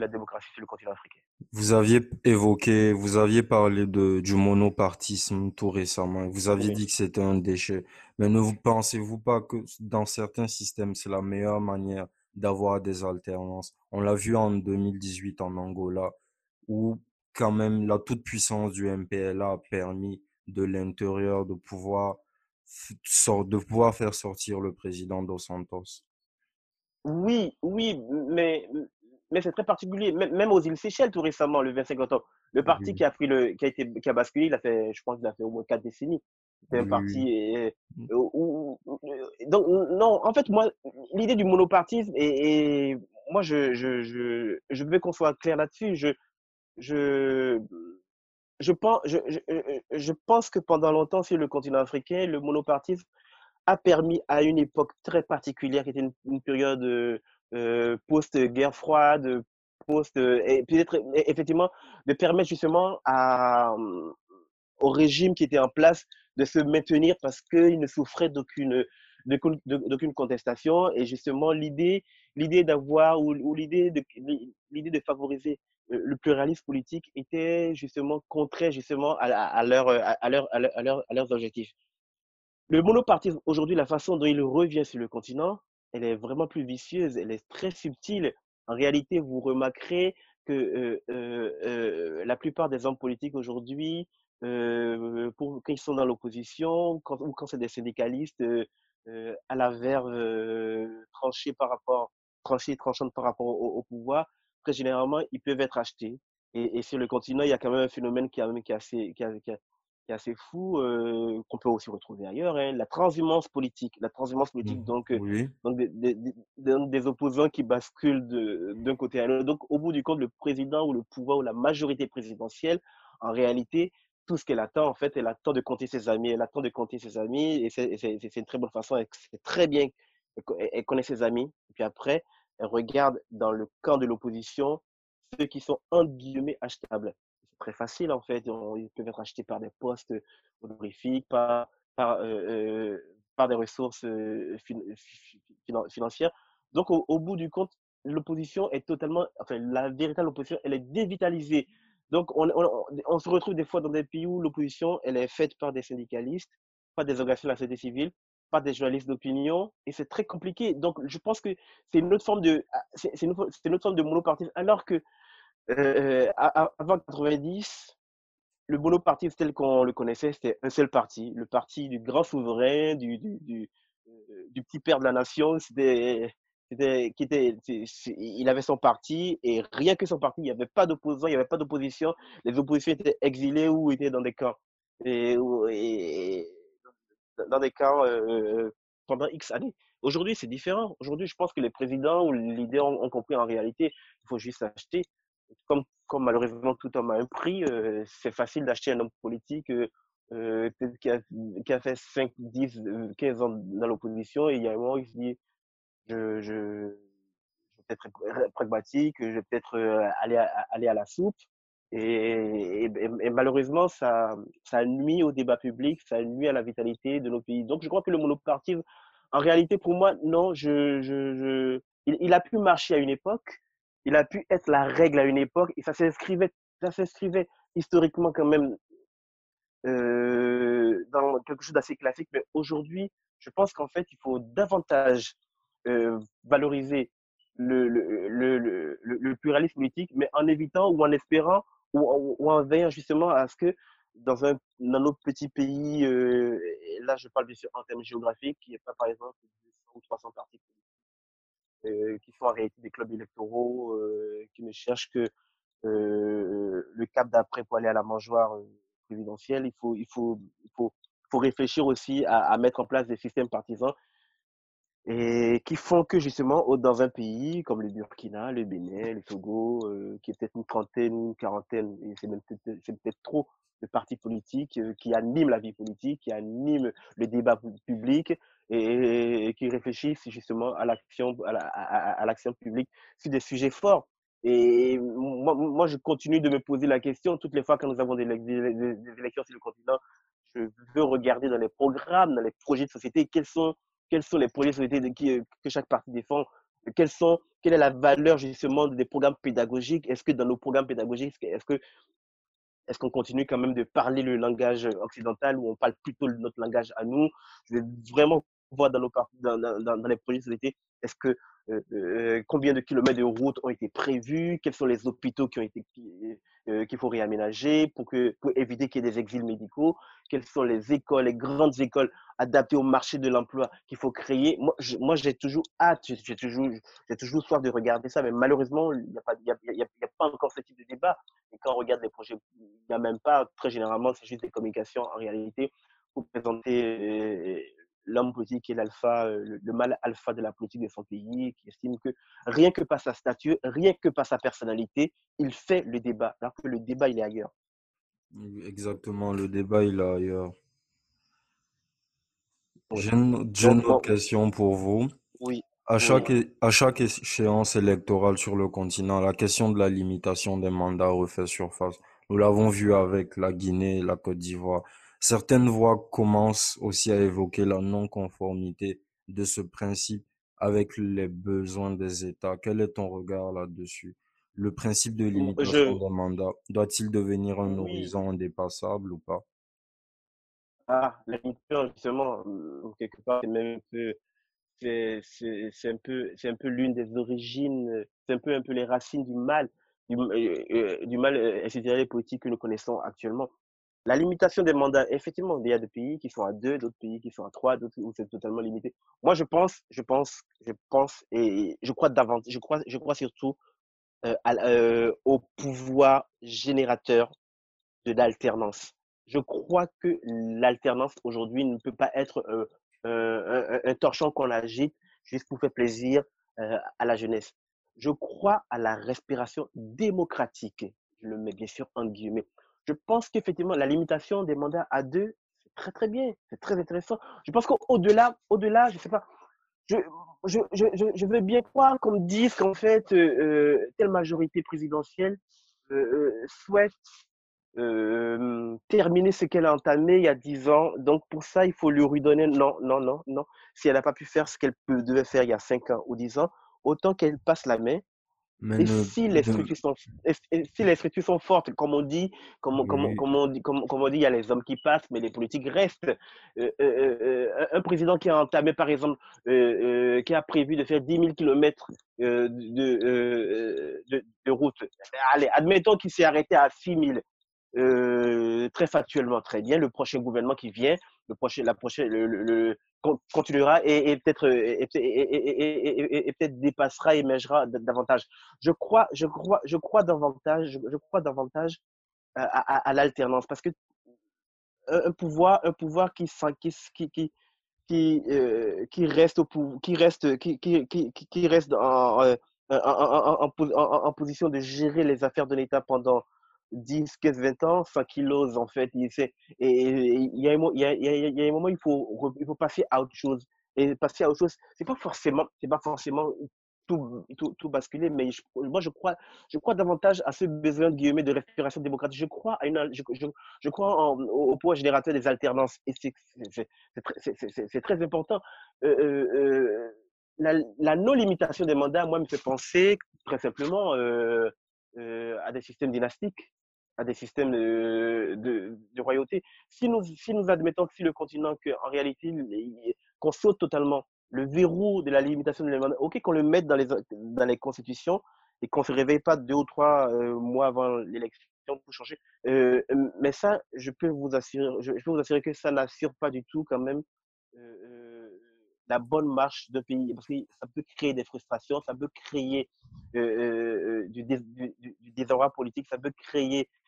Speaker 2: la démocratie sur le continent africain.
Speaker 1: Vous aviez évoqué, vous aviez parlé de, du monopartisme tout récemment. Vous aviez dit que c'était un déchet. Mais ne vous pensez-vous pas que dans certains systèmes, c'est la meilleure manière d'avoir des alternances? On l'a vu en 2018 en Angola, où quand même la toute-puissance du MPLA a permis de l'intérieur de pouvoir, de pouvoir faire sortir le président Dos Santos.
Speaker 2: Oui, oui, mais mais c'est très particulier. Même aux îles Seychelles, tout récemment, le 25 octobre, le parti qui a pris le, qui a été, qui a basculé, il a fait, je pense, qu'il a fait au moins quatre décennies. C'est un parti. Et, mm. donc, non, en fait, moi, l'idée du monopartisme, et, moi, je, je, je, je veux qu'on soit clair là-dessus. Je, je, je, pense, je, je, pense que pendant longtemps, sur le continent africain, le monopartisme a permis à une époque très particulière, qui était une, une période euh, post-guerre froide, poste et peut-être effectivement de permettre justement à, au régime qui était en place de se maintenir parce qu'il ne souffrait d'aucune contestation et justement l'idée l'idée d'avoir ou, l'idée de favoriser le pluralisme politique était justement contraire justement à, leurs objectifs. Le monopartisme aujourd'hui, la façon dont il revient sur le continent, elle est vraiment plus vicieuse, elle est très subtile. En réalité, vous remarquerez que la plupart des hommes politiques aujourd'hui quand ils sont dans l'opposition ou quand c'est des syndicalistes à la verve tranchée par rapport, tranchée tranchante par rapport au, pouvoir, très généralement, ils peuvent être achetés. Et, sur le continent, il y a quand même un phénomène qui, qui, est, assez, qui, qui, est assez fou, qu'on peut aussi retrouver ailleurs, hein, la transhumance politique. La transhumance politique, mmh, donc, donc des, des, des, opposants qui basculent d'un côté à l'autre. Donc, au bout du compte, le président ou le pouvoir ou la majorité présidentielle, en réalité, tout ce qu'elle attend, en fait, elle attend de compter ses amis. Elle attend de compter ses amis et c'est une très bonne façon. Elle sait très bien, elle, connaît ses amis. Et puis après, elle regarde dans le camp de l'opposition ceux qui sont, en guillemets, achetables. Très facile, en fait. ils peuvent être achetés par des postes honorifiques, par, par, euh, euh, des ressources euh, financières. Donc, au, bout du compte, l'opposition est totalement, enfin, la véritable opposition, elle est dévitalisée. Donc, on, se retrouve des fois dans des pays où l'opposition, elle est faite par des syndicalistes, par des organisations de la société civile, par des journalistes d'opinion, et c'est très compliqué. Donc, je pense que c'est une autre forme de, c'est une, autre forme de monopartisme, alors que euh, avant 90, le monopartisme tel qu'on le connaissait, c'était un seul parti, le parti du grand souverain, du, du, euh, petit père de la nation. C'était qui était, il avait son parti et rien que son parti, il n'y avait pas d'opposants, il n'y avait pas d'opposition. Les oppositions étaient exilées ou étaient dans des camps. Et, dans des camps euh, pendant X années. Aujourd'hui, c'est différent. Aujourd'hui, je pense que les présidents ou les leaders ont, compris en réalité, il faut juste acheter. Comme, malheureusement tout homme a un prix, euh, c'est facile d'acheter un homme politique euh, qui, a, qui, a, fait 5, 10, 15 ans dans l'opposition et il y a un moment, il se dit je, je, vais peut-être être pragmatique, je vais peut-être euh, aller à, aller à la soupe. Et, malheureusement, ça, ça nuit au débat public, ça nuit à la vitalité de nos pays. Donc, je crois que le monopartisme, en réalité, pour moi, non, je, je, il, a pu marcher à une époque, il a pu être la règle à une époque, et ça s'inscrivait, historiquement quand même euh, dans quelque chose d'assez classique. Mais aujourd'hui, je pense qu'en fait, il faut davantage euh, valoriser le, pluralisme politique, mais en évitant ou en espérant ou, en veillant justement à ce que dans un dans notre petit pays, euh, là je parle bien sûr en termes géographiques, il n'y ait pas par exemple 200 ou 300 partis politiques qui sont en réalité des clubs électoraux, euh, qui ne cherchent que euh, le cap d'après pour aller à la mangeoire présidentielle. Il faut, il faut, il faut, faut réfléchir aussi à, mettre en place des systèmes partisans et qui font que justement dans un pays comme le Burkina, le Bénin, le Togo, euh, qui est peut-être une trentaine, une quarantaine, et c'est peut-être, peut-être trop de partis politiques euh, qui animent la vie politique, qui animent le débat public et, qui réfléchissent justement à l'action, à, l'action publique sur des sujets forts. Et moi, moi, je continue de me poser la question toutes les fois que nous avons des, élections sur le continent. Je veux regarder dans les programmes, dans les projets de société, quels sont quels sont les projets de que chaque parti défend, quels sont, quelle est la valeur justement des programmes pédagogiques, est-ce que dans nos programmes pédagogiques, est-ce que est-ce qu'on continue quand même de parler le langage occidental ou on parle plutôt notre langage à nous? Je veux vraiment voir dans, les projets de société, est-ce que euh, euh, combien de kilomètres de route ont été prévus, quels sont les hôpitaux qui ont été euh, qu'il faut réaménager pour que pour éviter qu'il y ait des exils médicaux, quelles sont les écoles, les grandes écoles adaptées au marché de l'emploi qu'il faut créer? Moi, j'ai toujours hâte, j'ai toujours, j'ai toujours soif de regarder ça, mais malheureusement, il n'y a a, pas encore ce type de débat. Et quand on regarde les projets, il n'y a même pas. Très généralement, c'est juste des communications en réalité pour présenter l'homme politique qui est l'alpha, euh, le, mal alpha de la politique de son pays, qui estime que rien que par sa statue, rien que par sa personnalité, il fait le débat, alors que le débat, il est ailleurs.
Speaker 1: Exactement, le débat, il est ailleurs. J'ai une, autre question pour vous.
Speaker 2: Oui.
Speaker 1: À chaque, à chaque échéance électorale sur le continent, la question de la limitation des mandats refait surface. Nous l'avons vu avec la Guinée et la Côte d'Ivoire. Certaines voix commencent aussi à évoquer la non-conformité de ce principe avec les besoins des États. Quel est ton regard là-dessus? Le principe de limitation des mandats doit-il devenir un horizon indépassable ou pas?
Speaker 2: Ah, la limitation, justement, euh, quelque part, c'est même un peu c'est c'est un peu c'est un peu l'une des origines c'est un peu un peu les racines du mal du, euh, euh, du mal institutionnel politique que nous connaissons actuellement la limitation des mandats effectivement il y a des pays qui sont à deux d'autres pays qui sont à trois d'autres où c'est totalement limité moi je pense je pense je pense et je crois davantage je crois je crois surtout au pouvoir générateur de l'alternance je crois que l'alternance aujourd'hui ne peut pas être un, un, torchon qu'on agite juste pour faire plaisir euh, à la jeunesse. Je crois à la respiration démocratique. Je le mets bien sûr en guillemets. Je pense qu'effectivement, la limitation des mandats à deux, c'est très très bien, c'est très intéressant. Je pense qu'au-delà, au-delà, je sais pas, je, je, je, je veux bien croire qu'on me dise qu'en fait, euh, euh, telle majorité présidentielle souhaite euh, terminer ce qu'elle a entamé il y a 10 ans. Donc, pour ça, il faut lui redonner non, non, non, non. Si elle n'a pas pu faire ce qu'elle devait faire il y a 5 ans ou 10 ans, autant qu'elle passe la main. Et si, les structures sont, si les structures sont fortes, comme on dit, comme, comme, comme, on dit, comme, comme, on dit, il y a les hommes qui passent, mais les politiques restent. Euh, euh, un président qui a entamé, par exemple, qui a prévu de faire 10 000 km de, de, de, route, allez, admettons qu'il s'est arrêté à 6 000 euh, très factuellement très bien. Le prochain gouvernement qui vient, le prochain, la prochaine, le, continuera et, peut-être et, peut-être dépassera, émergera davantage. Je crois, je crois, je crois davantage, je, crois davantage à, l'alternance parce que un pouvoir, un pouvoir qui, qui, qui, qui, euh, qui reste au qui reste, qui, qui, qui, reste en, en, en, position de gérer les affaires de l'État pendant 10, 15, 20 ans, 100 kilos en fait. Il, y, a y y a un moment, il faut, il faut passer à autre chose. Et passer à autre chose, c'est pas forcément, pas forcément tout, tout, tout, basculer, mais moi je crois, je crois davantage à ce besoin de respiration démocratique. Je crois à une, je, crois au, pouvoir générateur des alternances c'est très, important. Euh, euh, euh, la, non-limitation des mandats, moi, me fait penser très simplement à des systèmes dynastiques, à des systèmes de, de, royauté. Si nous, si nous admettons que si le continent, qu'en réalité, qu'on saute totalement le verrou de la limitation de l'élément, ok, qu'on le mette dans les, dans les constitutions et qu'on ne se réveille pas deux ou trois euh, mois avant l'élection pour changer. Euh, mais ça, je peux vous assurer, je, peux vous assurer que ça n'assure pas du tout quand même la bonne marche d'un pays. Parce que ça peut créer des frustrations, ça peut créer euh, euh, du, désordre politique, ça peut créer euh,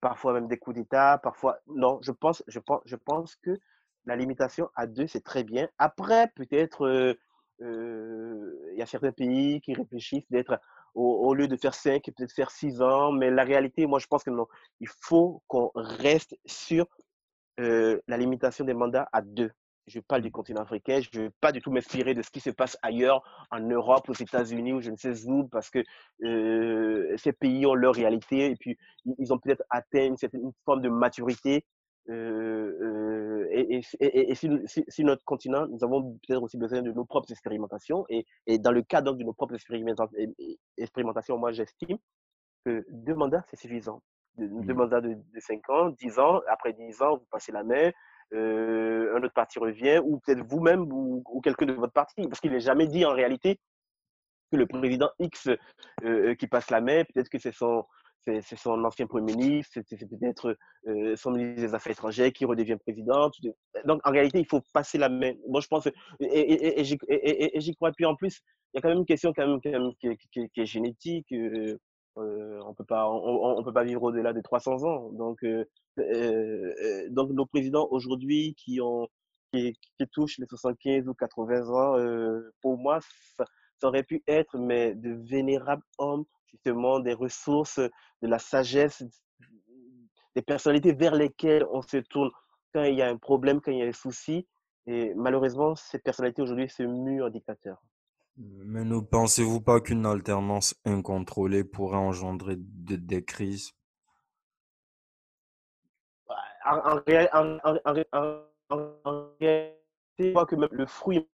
Speaker 2: parfois même des coups d'État, parfois. Non, je pense, je, pense, je pense que la limitation à deux, c'est très bien. Après, peut-être, il y a certains pays qui réfléchissent d'être, au, lieu de faire cinq, peut-être faire six ans. Mais la réalité, moi, je pense que non. Il faut qu'on reste sur la limitation des mandats à deux je parle du continent africain, je ne veux pas du tout m'inspirer de ce qui se passe ailleurs, en Europe, aux États-Unis ou je ne sais où, parce que euh, ces pays ont leur réalité et puis ils ont peut-être atteint une certaine forme de maturité. Euh, euh, et, et, et si, si, notre continent, nous avons peut-être aussi besoin de nos propres expérimentations. Et, dans le cadre de nos propres expérimentations, moi j'estime que deux mandats, c'est suffisant. Deux, deux mandats de, de 5 ans, 10 ans, après 10 ans, vous passez la main, un autre parti revient, ou peut-être vous-même ou, quelqu'un de votre parti, parce qu'il n'est jamais dit en réalité que le président X euh, euh, qui passe la main, peut-être que c'est son, c'est, son ancien Premier ministre, c'est, peut-être son ministre des Affaires étrangères qui redevient président. Donc, en réalité, il faut passer la main. Je pense, et, et, j'y crois. Puis en plus, il y a quand même une question quand même, qui, est génétique. On peut pas, on, peut pas vivre au-delà de 300 ans. Donc, euh, euh, donc nos présidents aujourd'hui qui ont qui, touchent les 75 ou 80 ans, euh, pour moi, ça, aurait pu être mais de vénérables hommes, justement, des ressources, de la sagesse, des personnalités vers lesquelles on se tourne quand il y a un problème, quand il y a un souci. Et malheureusement, cette personnalité aujourd'hui se mue en dictateur.
Speaker 1: Mais ne pensez-vous pas qu'une alternance incontrôlée pourrait engendrer des crises?
Speaker 2: En, réalité, je crois que le fruit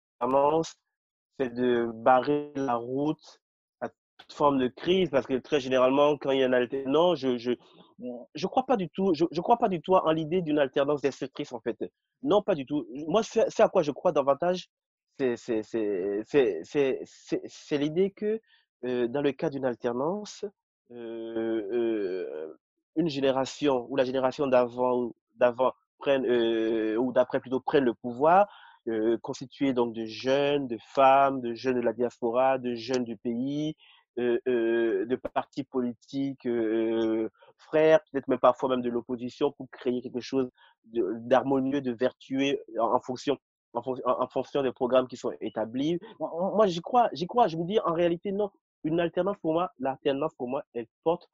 Speaker 2: c'est de barrer la route à toute forme de crise, parce que très généralement, quand il y a une alternance, je je je crois pas du tout, je, je crois pas du tout en l'idée d'une alternance destructrice en fait. Non, pas du tout. Moi, c'est à quoi je crois davantage, c'est l'idée que euh, dans le cas d'une alternance, euh, euh, une génération ou la génération d'avant d'avant prennent ou d'après plutôt prennent le pouvoir, euh, constitué donc de jeunes, de femmes, de jeunes de la diaspora, de jeunes du pays, de partis politiques frères, peut-être même parfois même de l'opposition pour créer quelque chose d'harmonieux, de, vertueux en, fonction en, en, fonction des programmes qui sont établis. Moi, j'y crois, j'y crois. Je me dis en réalité non. Une alternance pour moi, l'alternance pour moi, elle porte,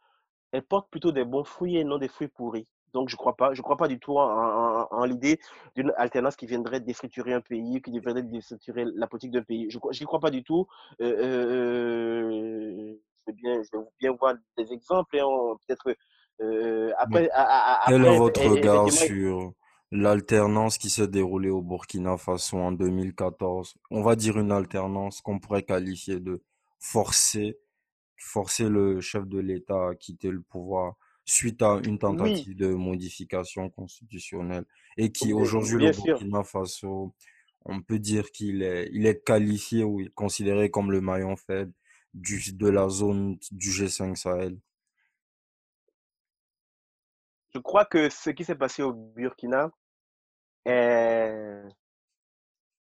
Speaker 2: elle porte plutôt des bons fruits et non des fruits pourris. Donc, je ne crois pas. Je crois pas du tout en, l'idée d'une alternance qui viendrait défriturer un pays, qui viendrait défriturer la politique d'un pays. Je n'y crois pas du tout. Euh, euh, je, vais bien, je vais bien voir des exemples. Hein, peut-être euh, après,
Speaker 1: Quel est votre regard sur l'alternance qui s'est déroulée au Burkina Faso en 2014 On va dire une alternance qu'on pourrait qualifier de forcer, forcer le chef de l'État à quitter le pouvoir suite à une tentative de modification constitutionnelle et qui aujourd'hui le Burkina Faso, on peut dire qu'il est, il est qualifié ou considéré comme le maillon faible du, de la zone du G5 Sahel.
Speaker 2: Je crois que ce qui s'est passé au Burkina est,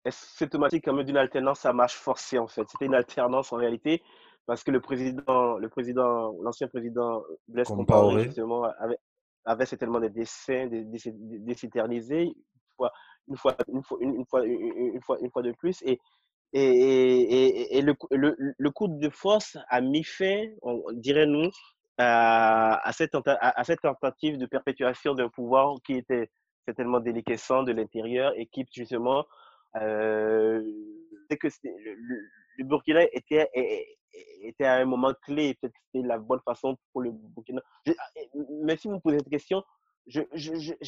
Speaker 2: est symptomatique quand même d'une alternance à marche forcée en fait? C'était une alternance en réalité parce que le président, le président, l'ancien président Blaise Compaoré, justement, avait, avait certainement des dessins, des, des, s'éterniser une fois, une fois, une fois, une fois, une fois, une fois de plus. Et, et, et, et le, le, le, coup de force a mis fin, on dirait nous, à, à, cette, à, cette tentative de perpétuation d'un pouvoir qui était certainement déliquescent de l'intérieur et qui, justement, euh, que le, le Burkina était, était à un moment clé. Peut-être que c'était la bonne façon pour le Burkina. mais si vous me posez cette question, je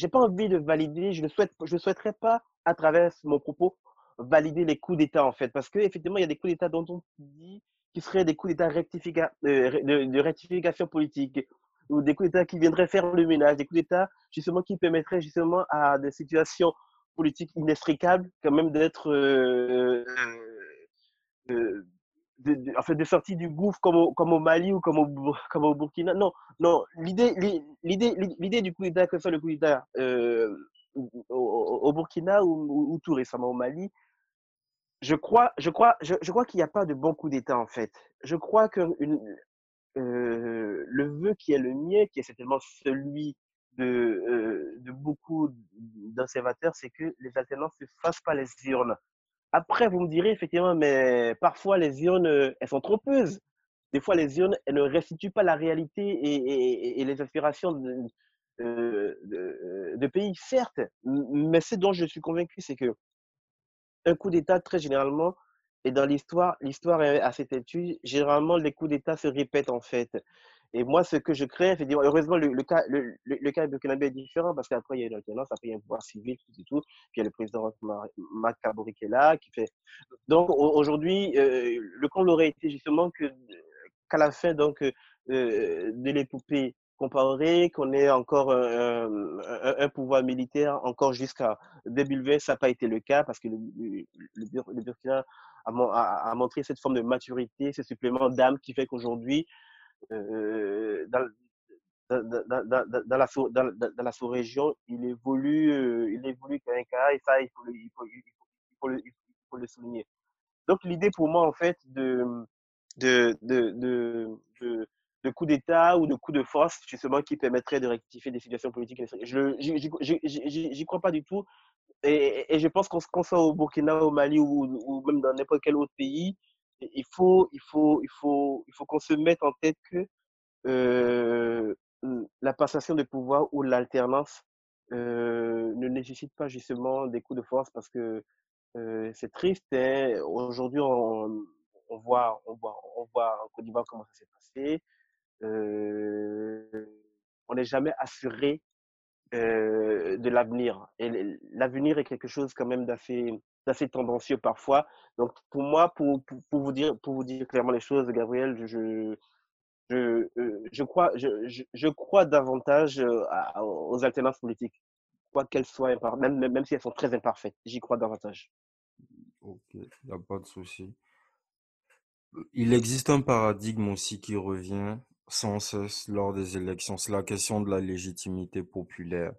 Speaker 2: n'ai pas envie de valider, je ne souhaite, je souhaiterais pas, à travers mon propos, valider les coups d'État, en fait. Parce qu'effectivement, il y a des coups d'État dont on dit qui seraient des coups d'État rectifica, euh, de, rectification politique ou des coups d'État qui viendraient faire le ménage, des coups d'État justement qui permettraient justement à des situations politiques inextricables quand même d'être euh, euh, de, en fait, de sortir du gouffre comme au, comme au Mali ou comme au, [LAUGHS] comme au Burkina. Non, non. L'idée, du coup d'État, que ce soit le coup d'État euh, au, Burkina ou, ou, tout récemment au Mali, je crois, je crois, je, je crois qu'il n'y a pas de bon coup d'État en fait. Je crois que une, euh, le vœu qui est le mien, qui est certainement celui de, euh, beaucoup d'observateurs, c'est que les alternances ne fassent pas les urnes. Après, vous me direz effectivement, mais parfois les urnes, elles sont trompeuses. Des fois, les urnes, elles ne restituent pas la réalité et, les aspirations de, euh, pays, certes. Mais ce dont je suis convaincu, c'est que un coup d'État, très généralement, et dans l'histoire, l'histoire est assez têtue, généralement, les coups d'État se répètent en fait. Et moi, ce que je crée, effectivement, heureusement, le, le cas, le, le, cas burkinabé est différent parce qu'après, il y a une alternance, après, il y a un pouvoir civil, tout et tout. Puis il y a le président Mac qui est là, qui fait. Donc, aujourd'hui, euh, le comble aurait été justement que, qu'à la fin donc, euh, de l'épopée comparée, qu'on ait encore un, un, un, pouvoir militaire encore jusqu'à 2020, ça n'a pas été le cas parce que le, Burkina a, montré cette forme de maturité, ce supplément d'âme qui fait qu'aujourd'hui, euh, dans, la sous-région, il évolue, euh, il évolue comme cas et ça, il faut le, souligner. Donc, l'idée pour moi, en fait, de, de, coup d'État ou de coup de force, justement, qui permettrait de rectifier des situations politiques. Je n'y crois pas du tout. Et, et je pense qu'on soit au Burkina, au Mali ou, même dans n'importe quel autre pays, il faut, il faut, il faut, il faut qu'on se mette en tête que euh, la passation de pouvoir ou l'alternance ne nécessite pas justement des coups de force parce que c'est triste. Hein. Aujourd'hui, on, on, voit, on, voit, on voit en Côte d'Ivoire comment ça s'est passé. On n'est jamais assuré de l'avenir. Et l'avenir est quelque chose quand même d'assez assez tendancieux parfois. Donc pour moi, pour, pour, vous dire, pour vous dire clairement les choses, Gabriel, je, je, je, crois, je, je, crois davantage aux alternances politiques, quoi qu'elles soient, même, même si elles sont très imparfaites. J'y crois davantage.
Speaker 1: Ok, il n'y a pas de souci. Il existe un paradigme aussi qui revient sans cesse lors des élections, c'est la question de la légitimité populaire.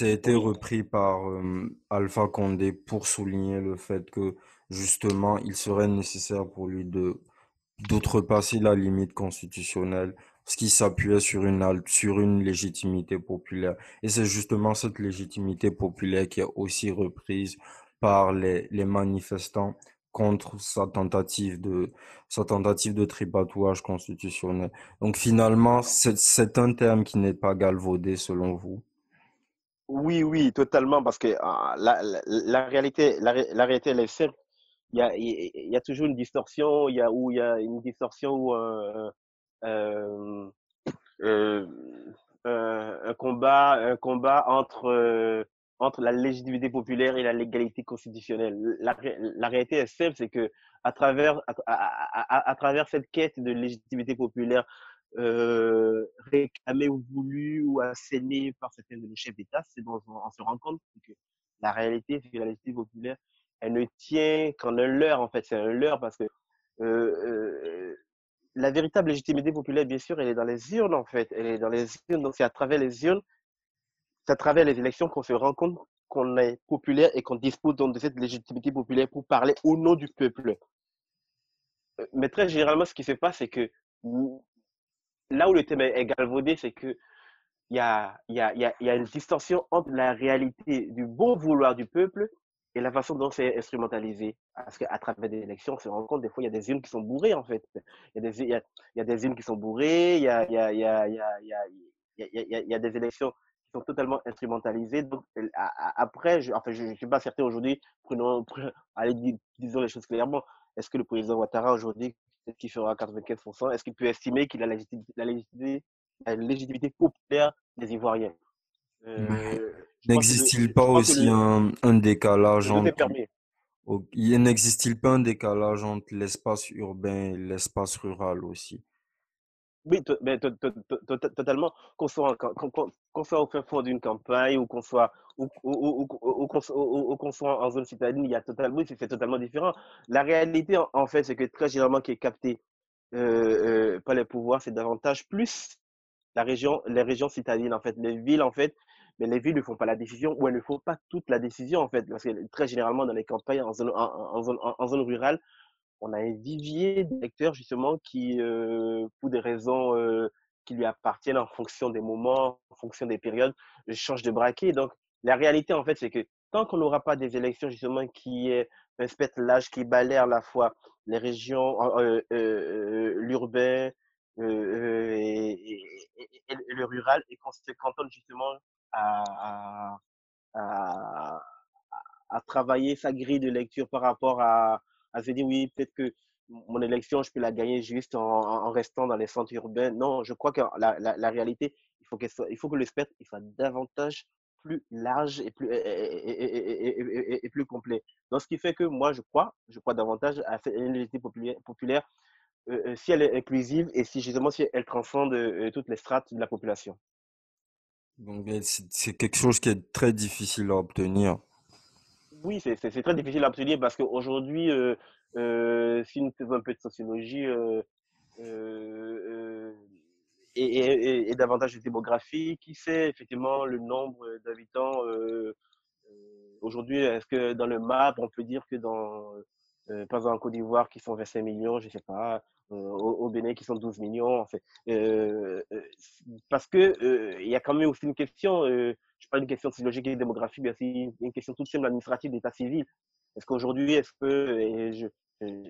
Speaker 1: été repris par Alpha Condé pour souligner le fait que justement il serait nécessaire pour lui de d'outrepasser la limite constitutionnelle ce qui s'appuyait sur une sur une légitimité populaire et c'est justement cette légitimité populaire qui est aussi reprise par les, les manifestants contre sa tentative de sa tentative de tripatouage constitutionnel. Donc finalement, c'est un terme qui n'est pas galvaudé selon vous?
Speaker 2: Oui, oui, totalement, parce que ah, la, la, réalité, la, la, réalité, elle est simple. Il y a, il y a toujours une distorsion, il y a où il y a une distorsion où euh, euh, euh, un combat, un combat entre entre la légitimité populaire et la légalité constitutionnelle. La, réalité est simple, c'est que à travers, à, à, travers cette quête de légitimité populaire euh, réclamée ou voulue ou assénée par certains de nos chefs d'État, c'est dont on, se rend compte que la réalité, c'est que la légitimité populaire, elle ne tient qu'en un leurre, en fait. C'est un leurre parce que euh, euh, la véritable légitimité populaire, bien sûr, elle est dans les urnes, en fait. Elle est dans les urnes. Donc, c'est à travers les urnes c'est à travers les élections qu'on se rend compte qu'on est populaire et qu'on dispose donc de cette légitimité populaire pour parler au nom du peuple. Euh, mais très généralement, ce qui se passe, c'est que là où le thème est galvaudé, c'est que il y a, y, a, y a une distorsion entre la réalité du bon vouloir du peuple et la façon dont c'est instrumentalisé. Parce qu'à travers des élections, on se rend compte, des fois, il y a des urnes qui sont bourrées, en fait. Il y a des, y a, y a urnes qui sont y a, y a, y a, y a, y a, y a, il y a des élections sont totalement instrumentalisés. Donc, après, je, enfin, je ne suis pas certain aujourd'hui, prenons, allez, disons les choses clairement, est-ce que le président Ouattara aujourd'hui, peut-être qu'il fera 95%, est-ce qu'il peut estimer qu'il a la légitimité, la légitimité, populaire des Ivoiriens?
Speaker 1: Euh, N'existe-t-il pas aussi un, un, décalage entre... Il n'existe-t-il pas un décalage entre l'espace urbain et l'espace rural aussi?
Speaker 2: Oui, mais totalement. Qu'on soit, soit au fin fond d'une campagne ou qu'on soit, ou, qu'on soit en zone citadine, il y a totalement, c'est totalement différent. La réalité, en, fait, c'est que très généralement, qui est capté euh, euh, par les pouvoirs, c'est davantage plus la région, les régions citadines, en fait, les villes, en fait. Mais les villes ne font pas la décision ou elles ne font pas toute la décision, en fait. Parce que très généralement, dans les campagnes, en zone rurale, on a un vivier lecteurs justement qui, euh, pour des raisons euh, qui lui appartiennent en fonction des moments, en fonction des périodes, change de braquet. Donc, la réalité, en fait, c'est que tant qu'on n'aura pas des élections justement qui respectent l'âge, qui balayent à la fois les régions, euh, l'urbain et, le rural, et qu'on se cantonne justement à, à, à travailler sa grille de lecture par rapport à, à se dire oui, peut-être que mon élection, je peux la gagner juste en, restant dans les centres urbains. Non, je crois que la, la, réalité, il faut, soit, il faut que le spectre il soit davantage plus large et plus, et, plus complet. Donc, ce qui fait que moi, je crois, je crois davantage à cette énergie populaire, populaire euh, euh, si elle est inclusive et si justement si elle transcende euh, toutes les strates de la population.
Speaker 1: Donc, c'est quelque chose qui est très difficile à obtenir.
Speaker 2: Oui, c'est très difficile à obtenir parce qu'aujourd'hui, euh, euh, si nous faisons un peu de sociologie euh, euh, et, et, davantage de démographie, qui sait effectivement le nombre d'habitants aujourd'hui Est-ce que dans le MAP, on peut dire que dans, par exemple, en Côte d'Ivoire, qui sont 25 millions, je ne sais pas, au, Bénin, qui sont 12 millions, en fait. parce que il y a quand même aussi une question je pas une question logique et démographique, mais c'est une question tout simple administrative d'état civil. Est-ce qu'aujourd'hui, est-ce que,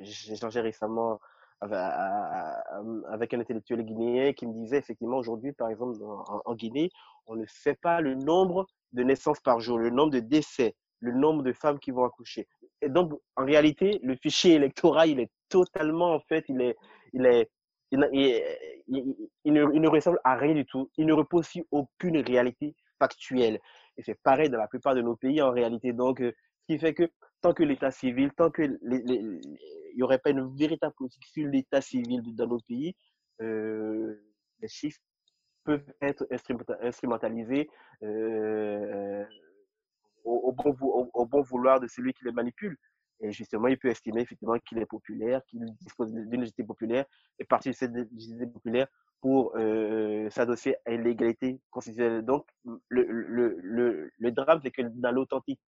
Speaker 2: j'ai changé récemment avec un intellectuel guinéen qui me disait effectivement aujourd'hui, par exemple, en, Guinée, on ne sait pas le nombre de naissances par jour, le nombre de décès, le nombre de femmes qui vont accoucher. Et donc, en réalité, le fichier électoral, il est totalement, en fait, il est, il est, il, ne, il, ne, ressemble à rien du tout. Il ne repose sur aucune réalité factuelle. Et c'est pareil dans la plupart de nos pays en réalité. Donc, euh, ce qui fait que tant que l'état civil, tant que il n'y aurait pas une véritable politique sur l'état civil dans nos pays, euh, les chiffres peuvent être instrumentalisés euh, au, bon, au, bon, vouloir de celui qui les manipule. Et justement, il peut estimer effectivement qu'il est populaire, qu'il dispose d'une légitimité populaire, et partir de cette légitimité populaire pour euh, s'adosser à l'égalité constitutionnelle. Donc, le, le drame, c'est que dans l'authentique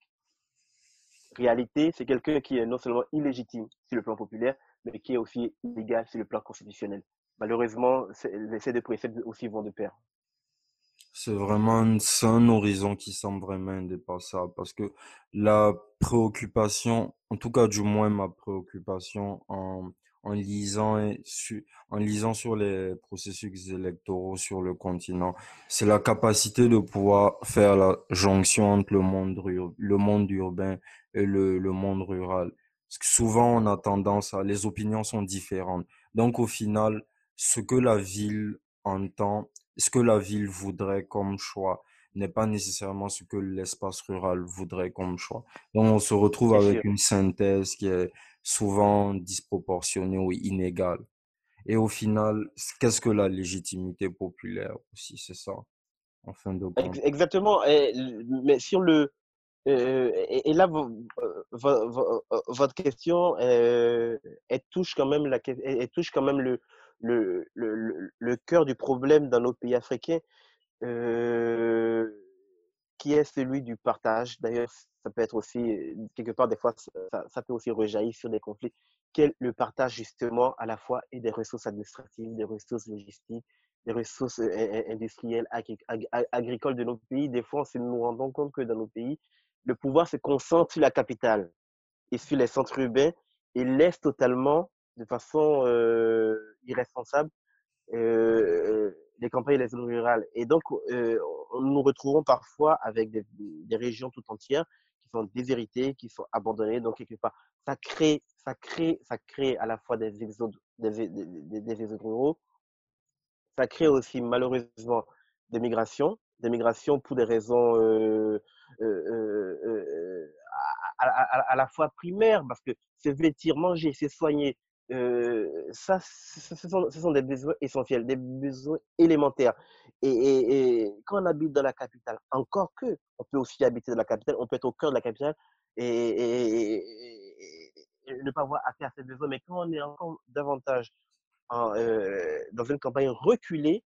Speaker 2: réalité, c'est quelqu'un qui est non seulement illégitime sur le plan populaire, mais qui est aussi illégal sur le plan constitutionnel. Malheureusement, ces deux préceptes aussi vont de pair.
Speaker 1: C'est vraiment un horizon qui semble vraiment indépassable parce que la préoccupation, en tout cas du moins ma préoccupation en, en lisant, en lisant sur les processus électoraux sur le continent, c'est la capacité de pouvoir faire la jonction entre le monde, le monde urbain et le, le monde rural. Souvent, on a tendance à, les opinions sont différentes. Donc, au final, ce que la ville entend, ce que la ville voudrait comme choix n'est pas nécessairement ce que l'espace rural voudrait comme choix. Donc, on se retrouve avec une synthèse qui est souvent disproportionnée ou inégale. Et au final, qu'est-ce que la légitimité populaire aussi, c'est ça,
Speaker 2: en fin de compte? Exactement. mais sur le, euh, et, là, euh, votre question, elle touche quand même, la, elle touche quand même le, le, le, le, cœur du problème dans nos pays africains, euh, qui est celui du partage. D'ailleurs, ça peut être aussi, quelque part, des fois, ça, ça peut aussi rejaillir sur des conflits. Quel le partage, justement, à la fois et des ressources administratives, des ressources logistiques, des ressources industrielles, agricoles de nos pays? Des fois, on nous rendons compte que dans nos pays, le pouvoir se concentre sur la capitale et sur les centres urbains et laisse totalement, de façon euh, irresponsable, euh, les campagnes et les zones rurales. Et donc, euh, nous nous retrouvons parfois avec des, régions tout entières qui sont déshéritées, qui sont abandonnées. Donc, quelque part, ça crée, ça crée, ça crée à la fois des exodes, des, des, des ruraux. Ça crée aussi, malheureusement, des migrations, des migrations pour des raisons euh, euh, euh, à, la fois primaires, parce que se vêtir, manger, se soigner, ça, ce sont, des besoins essentiels, des besoins élémentaires. Et, quand on habite dans la capitale, encore que, on peut aussi habiter dans la capitale, on peut être au cœur de la capitale et, ne pas avoir accès à ces besoins. Mais quand on est encore davantage en, dans une campagne reculée,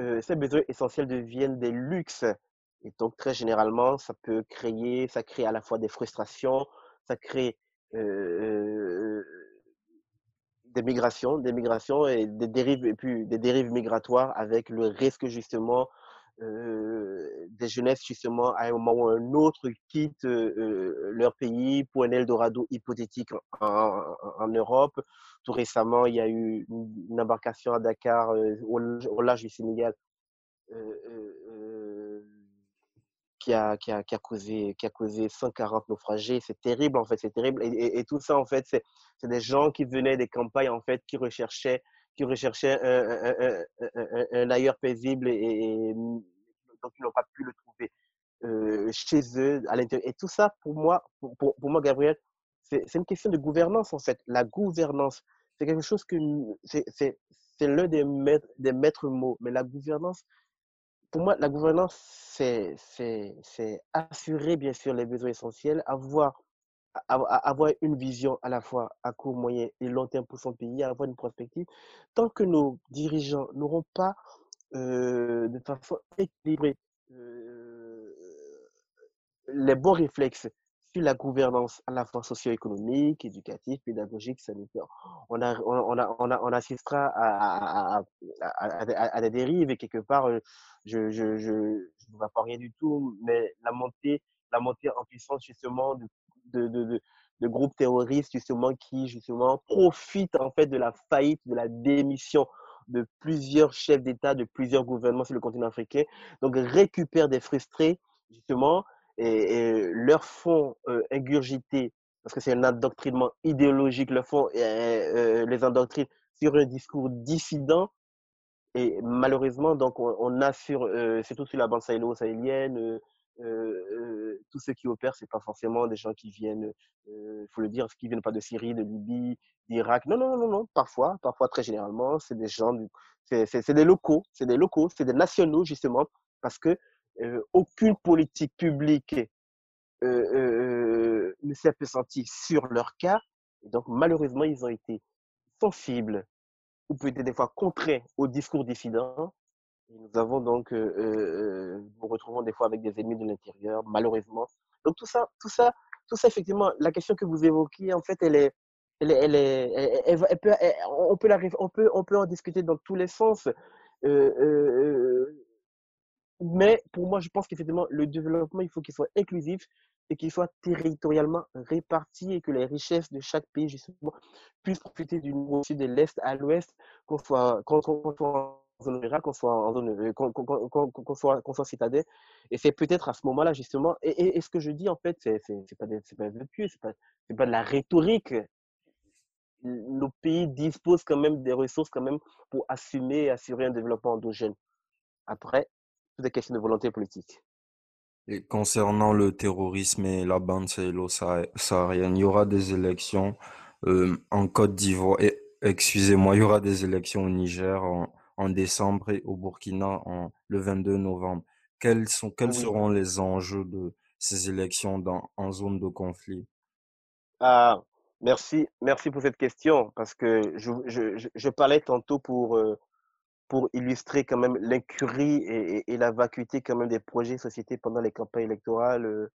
Speaker 2: euh, ces besoins essentiels deviennent des luxes. Et donc, très généralement, ça peut créer, ça crée à la fois des frustrations, ça crée euh, des migrations, des migrations et des dérives, et puis des dérives migratoires avec le risque justement euh, des jeunesses justement à un moment ou un autre quittent euh, leur pays pour un Eldorado hypothétique en, Europe. Tout récemment, il y a eu une, embarcation à Dakar euh, au, large du Sénégal qui a, causé, qui a causé 140 naufragés. C'est terrible, en fait, c'est terrible. Et, tout ça, en fait, c'est des gens qui venaient des campagnes, en fait, qui recherchaient qui recherchaient un, un, un, ailleurs paisible et, donc ils n'ont pas pu le trouver euh, chez eux, à l'intérieur. Et tout ça, pour moi, pour, pour, moi, Gabriel, c'est une question de gouvernance, en fait. La gouvernance, c'est quelque chose que c'est l'un des des maîtres mots. Mais la gouvernance, pour moi, la gouvernance, c'est assurer, bien sûr, les besoins essentiels, avoir une vision à la fois à court, moyen et long terme pour son pays, avoir une perspective, tant que nos dirigeants n'auront pas euh, de façon équilibrée euh, les bons réflexes sur la gouvernance à la fois socio-économique, éducative, pédagogique, sanitaire, on, on, on, on assistera à, à, des dérives et quelque part, euh, je, je, je, je ne vois pas rien du tout, mais la montée, la montée en puissance justement de de, de, de groupes terroristes justement qui justement profitent en fait de la faillite, de la démission de plusieurs chefs d'État, de plusieurs gouvernements sur le continent africain. Donc récupèrent des frustrés justement et, leur font euh, ingurgiter parce que c'est un endoctrinement idéologique, leur font euh, les endoctrine sur un discours dissident et malheureusement, donc, on, a sur, euh, surtout sur la bande sahélo-sahélienne, euh, euh, tous ceux qui opèrent, c'est pas forcément des gens qui viennent, il faut le dire, qui viennent pas de Syrie, de Libye, d'Irak. Non, non, non, non, parfois, parfois très généralement, c'est des gens, c'est des locaux, c'est des locaux, c'est des nationaux justement, parce que aucune politique publique ne s'est senti sur leur cas. Donc, malheureusement, ils ont été sensibles ou peut-être des fois contraints au discours dissident. nous avons donc, euh, euh, nous retrouvons des fois avec des ennemis de l'intérieur, malheureusement. Donc tout ça, tout ça, tout ça, effectivement, la question que vous évoquez, en fait, elle est, elle est, elle on peut la, on peut, on peut en discuter dans tous les sens. Euh, mais pour moi, je pense qu'effectivement, le développement, il faut qu'il soit inclusif et qu'il soit territorialement réparti et que les richesses de chaque pays, justement, puissent profiter du aussi de l'Est à l'Ouest, qu'on soit, soit en zone rurale, qu'on soit en zone, euh, qu'on, soit, soit citadin. Et c'est peut-être à ce moment-là, justement, et, et, ce que je dis, en fait, c'est, c'est, c'est pas, c'est pas c'est pas, pas de la rhétorique. Nos pays disposent quand même des ressources quand même pour assumer et assurer un développement endogène. Après, c'est des questions de volonté politique.
Speaker 1: Et concernant le terrorisme et la bande sahélo-saharienne, il y aura des élections euh, en Côte d'Ivoire. Excusez-moi, il y aura des élections au Niger en, décembre et au Burkina en, le 22 novembre. Quels, sont, quels seront les enjeux de ces élections dans, en zone de conflit?
Speaker 2: Ah, Merci, merci pour cette question parce que je, je, je parlais tantôt pour euh, pour illustrer quand même l'incurie et, la vacuité quand même des projets de société pendant les campagnes électorales euh,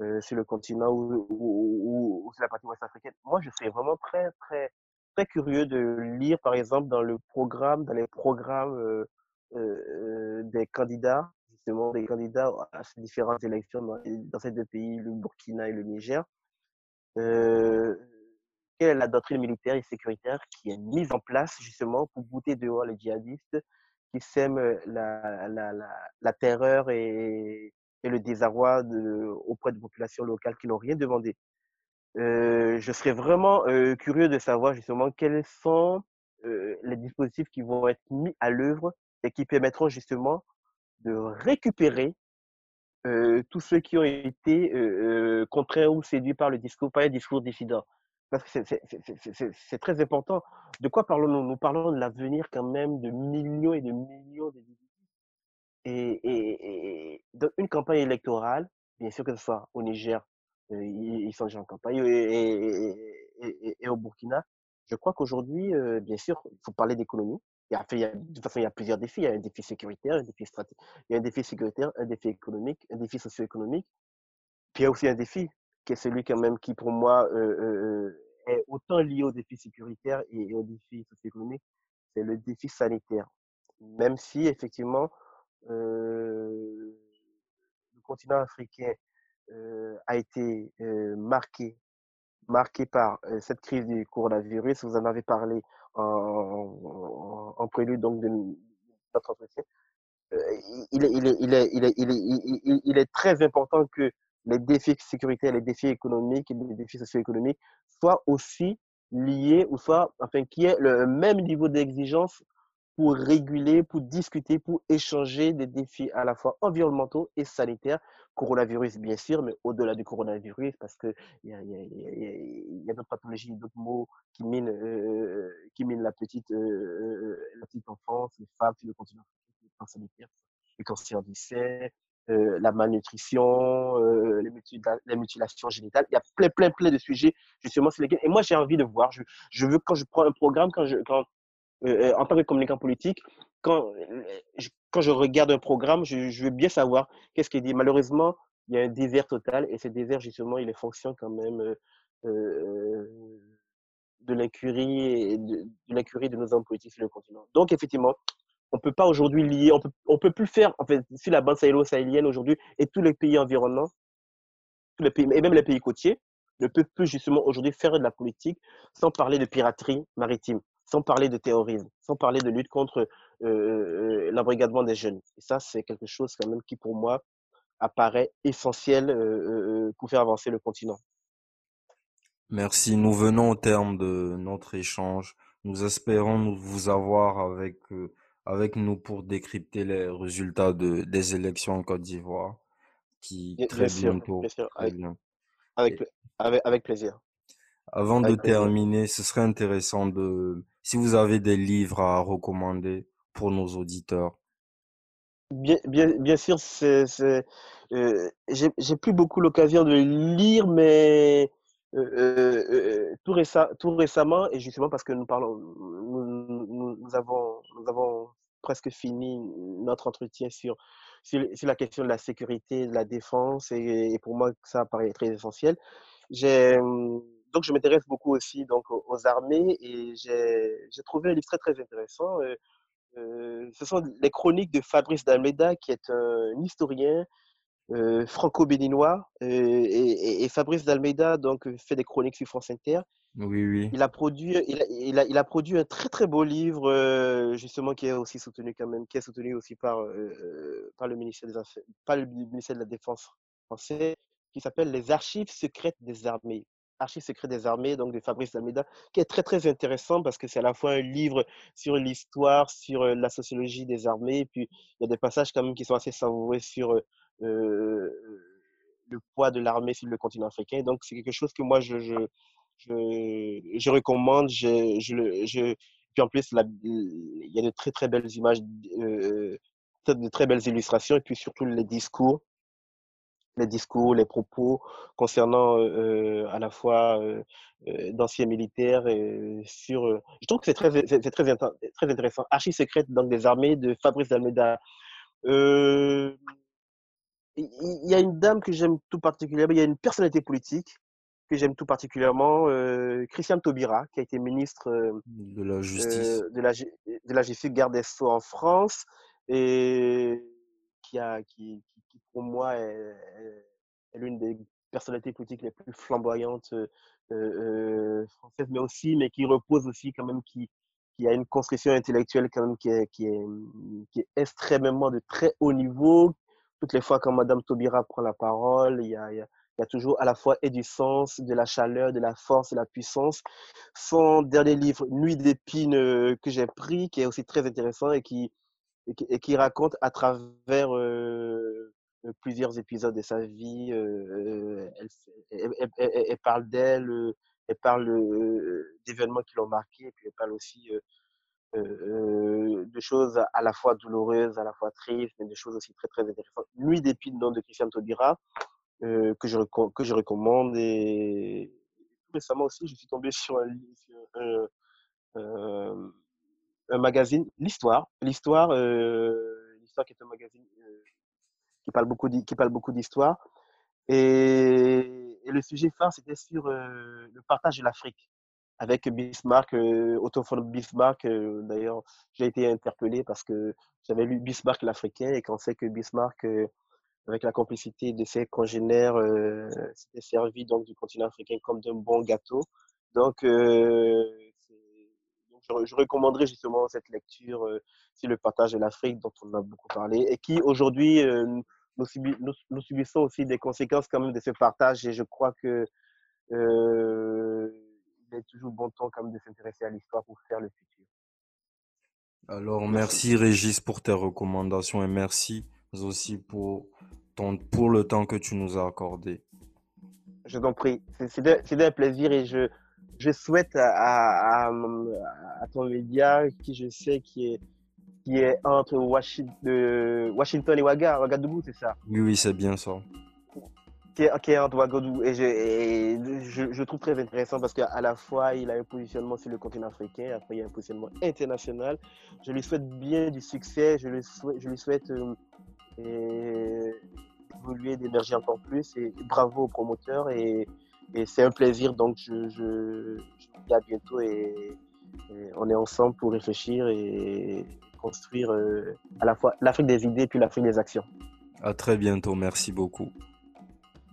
Speaker 2: euh, sur le continent ou, ou, sur la partie ouest africaine. Moi, je serais vraiment très, très, très curieux de lire, par exemple, dans le programme, dans les programmes euh, des candidats, justement, des candidats à ces différentes élections dans, dans ces deux pays, le Burkina et le Niger la doctrine militaire et sécuritaire qui est mise en place justement pour bouter dehors les djihadistes qui sèment la, la, la, la terreur et, et, le désarroi auprès de populations locales qui n'ont rien demandé? Euh, je serais vraiment euh, curieux de savoir justement quels sont euh, les dispositifs qui vont être mis à l'œuvre et qui permettront justement de récupérer euh, tous ceux qui ont été euh, contraints ou séduits par le discours, par un discours dissident parce que c'est très important. De quoi parlons-nous? Nous parlons de l'avenir quand même de millions et de millions d'individus. Et, et, dans une campagne électorale, bien sûr que ce soit au Niger, euh, ils sont déjà en campagne, et, au Burkina, je crois qu'aujourd'hui, euh, bien sûr, il faut parler d'économie. De toute façon, il y a plusieurs défis. Il y a un défi sécuritaire, un défi stratégique. Il y a un défi sécuritaire, un défi économique, un défi socio-économique. Puis il y a aussi un défi qui est celui quand même qui, pour moi, euh, est autant lié au défi sécuritaire et au défi socio-économique, c'est le défi sanitaire. Même si, effectivement, le continent africain a été marqué, par cette crise du coronavirus. Vous en avez parlé en, prélude donc, de notre entretien. il est très important que les défis sécuritaires, les défis économiques les défis socio-économiques soient aussi liés ou soit, enfin, qu'il y ait le même niveau d'exigence pour réguler, pour discuter, pour échanger des défis à la fois environnementaux et sanitaires. Coronavirus, bien sûr, mais au-delà du coronavirus, parce qu'il y a, y a, d'autres pathologies, d'autres mots qui minent, euh, qui minent la, petite, euh, la petite enfance, les femmes sur le continent les cancers du sein, euh, la malnutrition, euh, les, mutilations génitales. Il y a plein, plein, plein de sujets, justement, sur lesquels. Et moi, j'ai envie de voir. Je, veux, quand je prends un programme, quand je, quand, euh, en tant que communicant politique, quand je, quand je regarde un programme, je, veux bien savoir qu'est-ce qui est dit. Malheureusement, il y a un désert total et ce désert, justement, il est fonction quand même de l'incurie de, de de nos hommes politiques sur le continent. Donc, effectivement, on peut pas aujourd'hui lier, on peut, peut plus faire, en fait, sur la bande sahélo-sahélienne aujourd'hui et tous les pays environnants, tous les pays, et même les pays côtiers, ne peut plus justement aujourd'hui faire de la politique sans parler de piraterie maritime, sans parler de terrorisme, sans parler de lutte contre euh, l'embrigadement des jeunes. Et ça, c'est quelque chose quand même qui, pour moi, apparaît essentiel pour faire avancer le continent.
Speaker 1: Merci. Nous venons au terme de notre échange. Nous espérons vous avoir avec, avec nous pour décrypter les résultats de, des élections en Côte d'Ivoire, qui très bientôt.
Speaker 2: Avec, avec, plaisir.
Speaker 1: Avant de terminer, ce serait intéressant de, si vous avez des livres à recommander pour nos auditeurs.
Speaker 2: Bien, bien, bien sûr, c'est, euh, j'ai plus beaucoup l'occasion de lire, mais euh, euh, tout, tout, récemment, et justement parce que nous parlons, nous, avons, nous avons presque fini notre entretien sur, sur, la question de la sécurité, de la défense, et, pour moi, ça paraît très essentiel. Donc, je m'intéresse beaucoup aussi donc, aux, armées, et j'ai trouvé un livre très, très intéressant. ce sont les chroniques de Fabrice d'Almeida, qui est un historien euh, franco-béninois. Euh, et, Fabrice d'Almeida donc, fait des chroniques sur France Inter.
Speaker 1: Oui, oui.
Speaker 2: Il a produit, il a, il a, produit un très très beau livre, euh, justement, qui est aussi soutenu quand même, qui est soutenu aussi par, par, le, ministère des Affaires, par le ministère de la Défense français, qui s'appelle Les archives secrètes des armées. Archives secrètes des armées, donc de Fabrice d'Almeida, qui est très très intéressant parce que c'est à la fois un livre sur l'histoire, sur la sociologie des armées, et puis il y a des passages quand même qui sont assez savoureux sur euh, le poids de l'armée sur le continent africain. Donc, c'est quelque chose que moi, je, je, je, recommande. Je, je, puis en plus, il y a de très, très belles images, euh, de très belles illustrations, et puis surtout les discours les discours, les propos concernant euh, à la fois d'anciens militaires sur. je trouve que c'est très, c'est très, très intéressant. Archives secrètes donc des armées de Fabrice Almeida. Euh, il y a une dame que j'aime tout particulièrement, il y a une personnalité politique que j'aime tout particulièrement, euh, Christiane Taubira, qui a été ministre euh,
Speaker 1: de la justice,
Speaker 2: euh, de, la, de la justice, garde des Sceaux en France, et qui, a, qui, qui pour moi est, l'une des personnalités politiques les plus flamboyantes françaises, mais aussi, mais qui repose aussi quand même, qui, qui a une construction intellectuelle quand même qui est, qui est, qui est extrêmement de très haut niveau, toutes les fois quand Madame Taubira prend la parole, il y a, toujours à la fois et du sens, de la chaleur, de la force, de la puissance. Son dernier livre, Nuit d'épines, euh, que j'ai pris, qui est aussi très intéressant et qui, raconte à travers euh, euh, plusieurs épisodes de sa vie, elle, elle, parle d'elle, elle parle d'événements qui l'ont marqué, et puis elle parle aussi euh, de choses à la fois douloureuses, à la fois tristes, mais des choses aussi très très intéressantes. Nuit d'épines de Christian Taubira, euh, que, je, que je recommande. Et récemment aussi, je suis tombé sur un, magazine, l'Histoire. L'Histoire, euh, l'Histoire qui est un magazine qui parle beaucoup qui parle beaucoup d'histoire. Et, et, le sujet phare, c'était sur le partage de l'Afrique avec Bismarck, euh, Otto von Bismarck. Euh, d'ailleurs, j'ai été interpellé parce que j'avais lu Bismarck l'Africain et qu'on sait que Bismarck, euh, avec la complicité de ses congénères, euh, s'était servi donc du continent africain comme d'un bon gâteau. Donc, je, recommanderais justement cette lecture sur le partage de l'Afrique dont on a beaucoup parlé et qui aujourd'hui nous, subissons aussi des conséquences quand même de ce partage et je crois que il est toujours bon temps quand même de s'intéresser à l'histoire pour faire le futur.
Speaker 1: Alors, merci Régis pour tes recommandations et merci aussi pour, ton, pour le temps que tu nous as accordé.
Speaker 2: Je t'en prie. C'est un plaisir et je, je souhaite à, à, à, ton média, qui je sais qui est, qui est entre Washington, Washington et Ouagadougou, c'est ça?
Speaker 1: Oui, oui, c'est bien ça
Speaker 2: qui est, qui est Godou. Et, je, je, trouve très intéressant parce qu'à la fois, il a un positionnement sur le continent africain, après, il y a un positionnement international. Je lui souhaite bien du succès, je lui souhaite, je lui souhaite euh, d'évoluer, d'émerger encore plus. Et bravo au promoteur. Et, et c'est un plaisir. Donc, je, je, vous dis à bientôt et, on est ensemble pour réfléchir et construire euh, à la fois l'Afrique des idées puis l'Afrique des actions.
Speaker 1: À très bientôt. Merci beaucoup.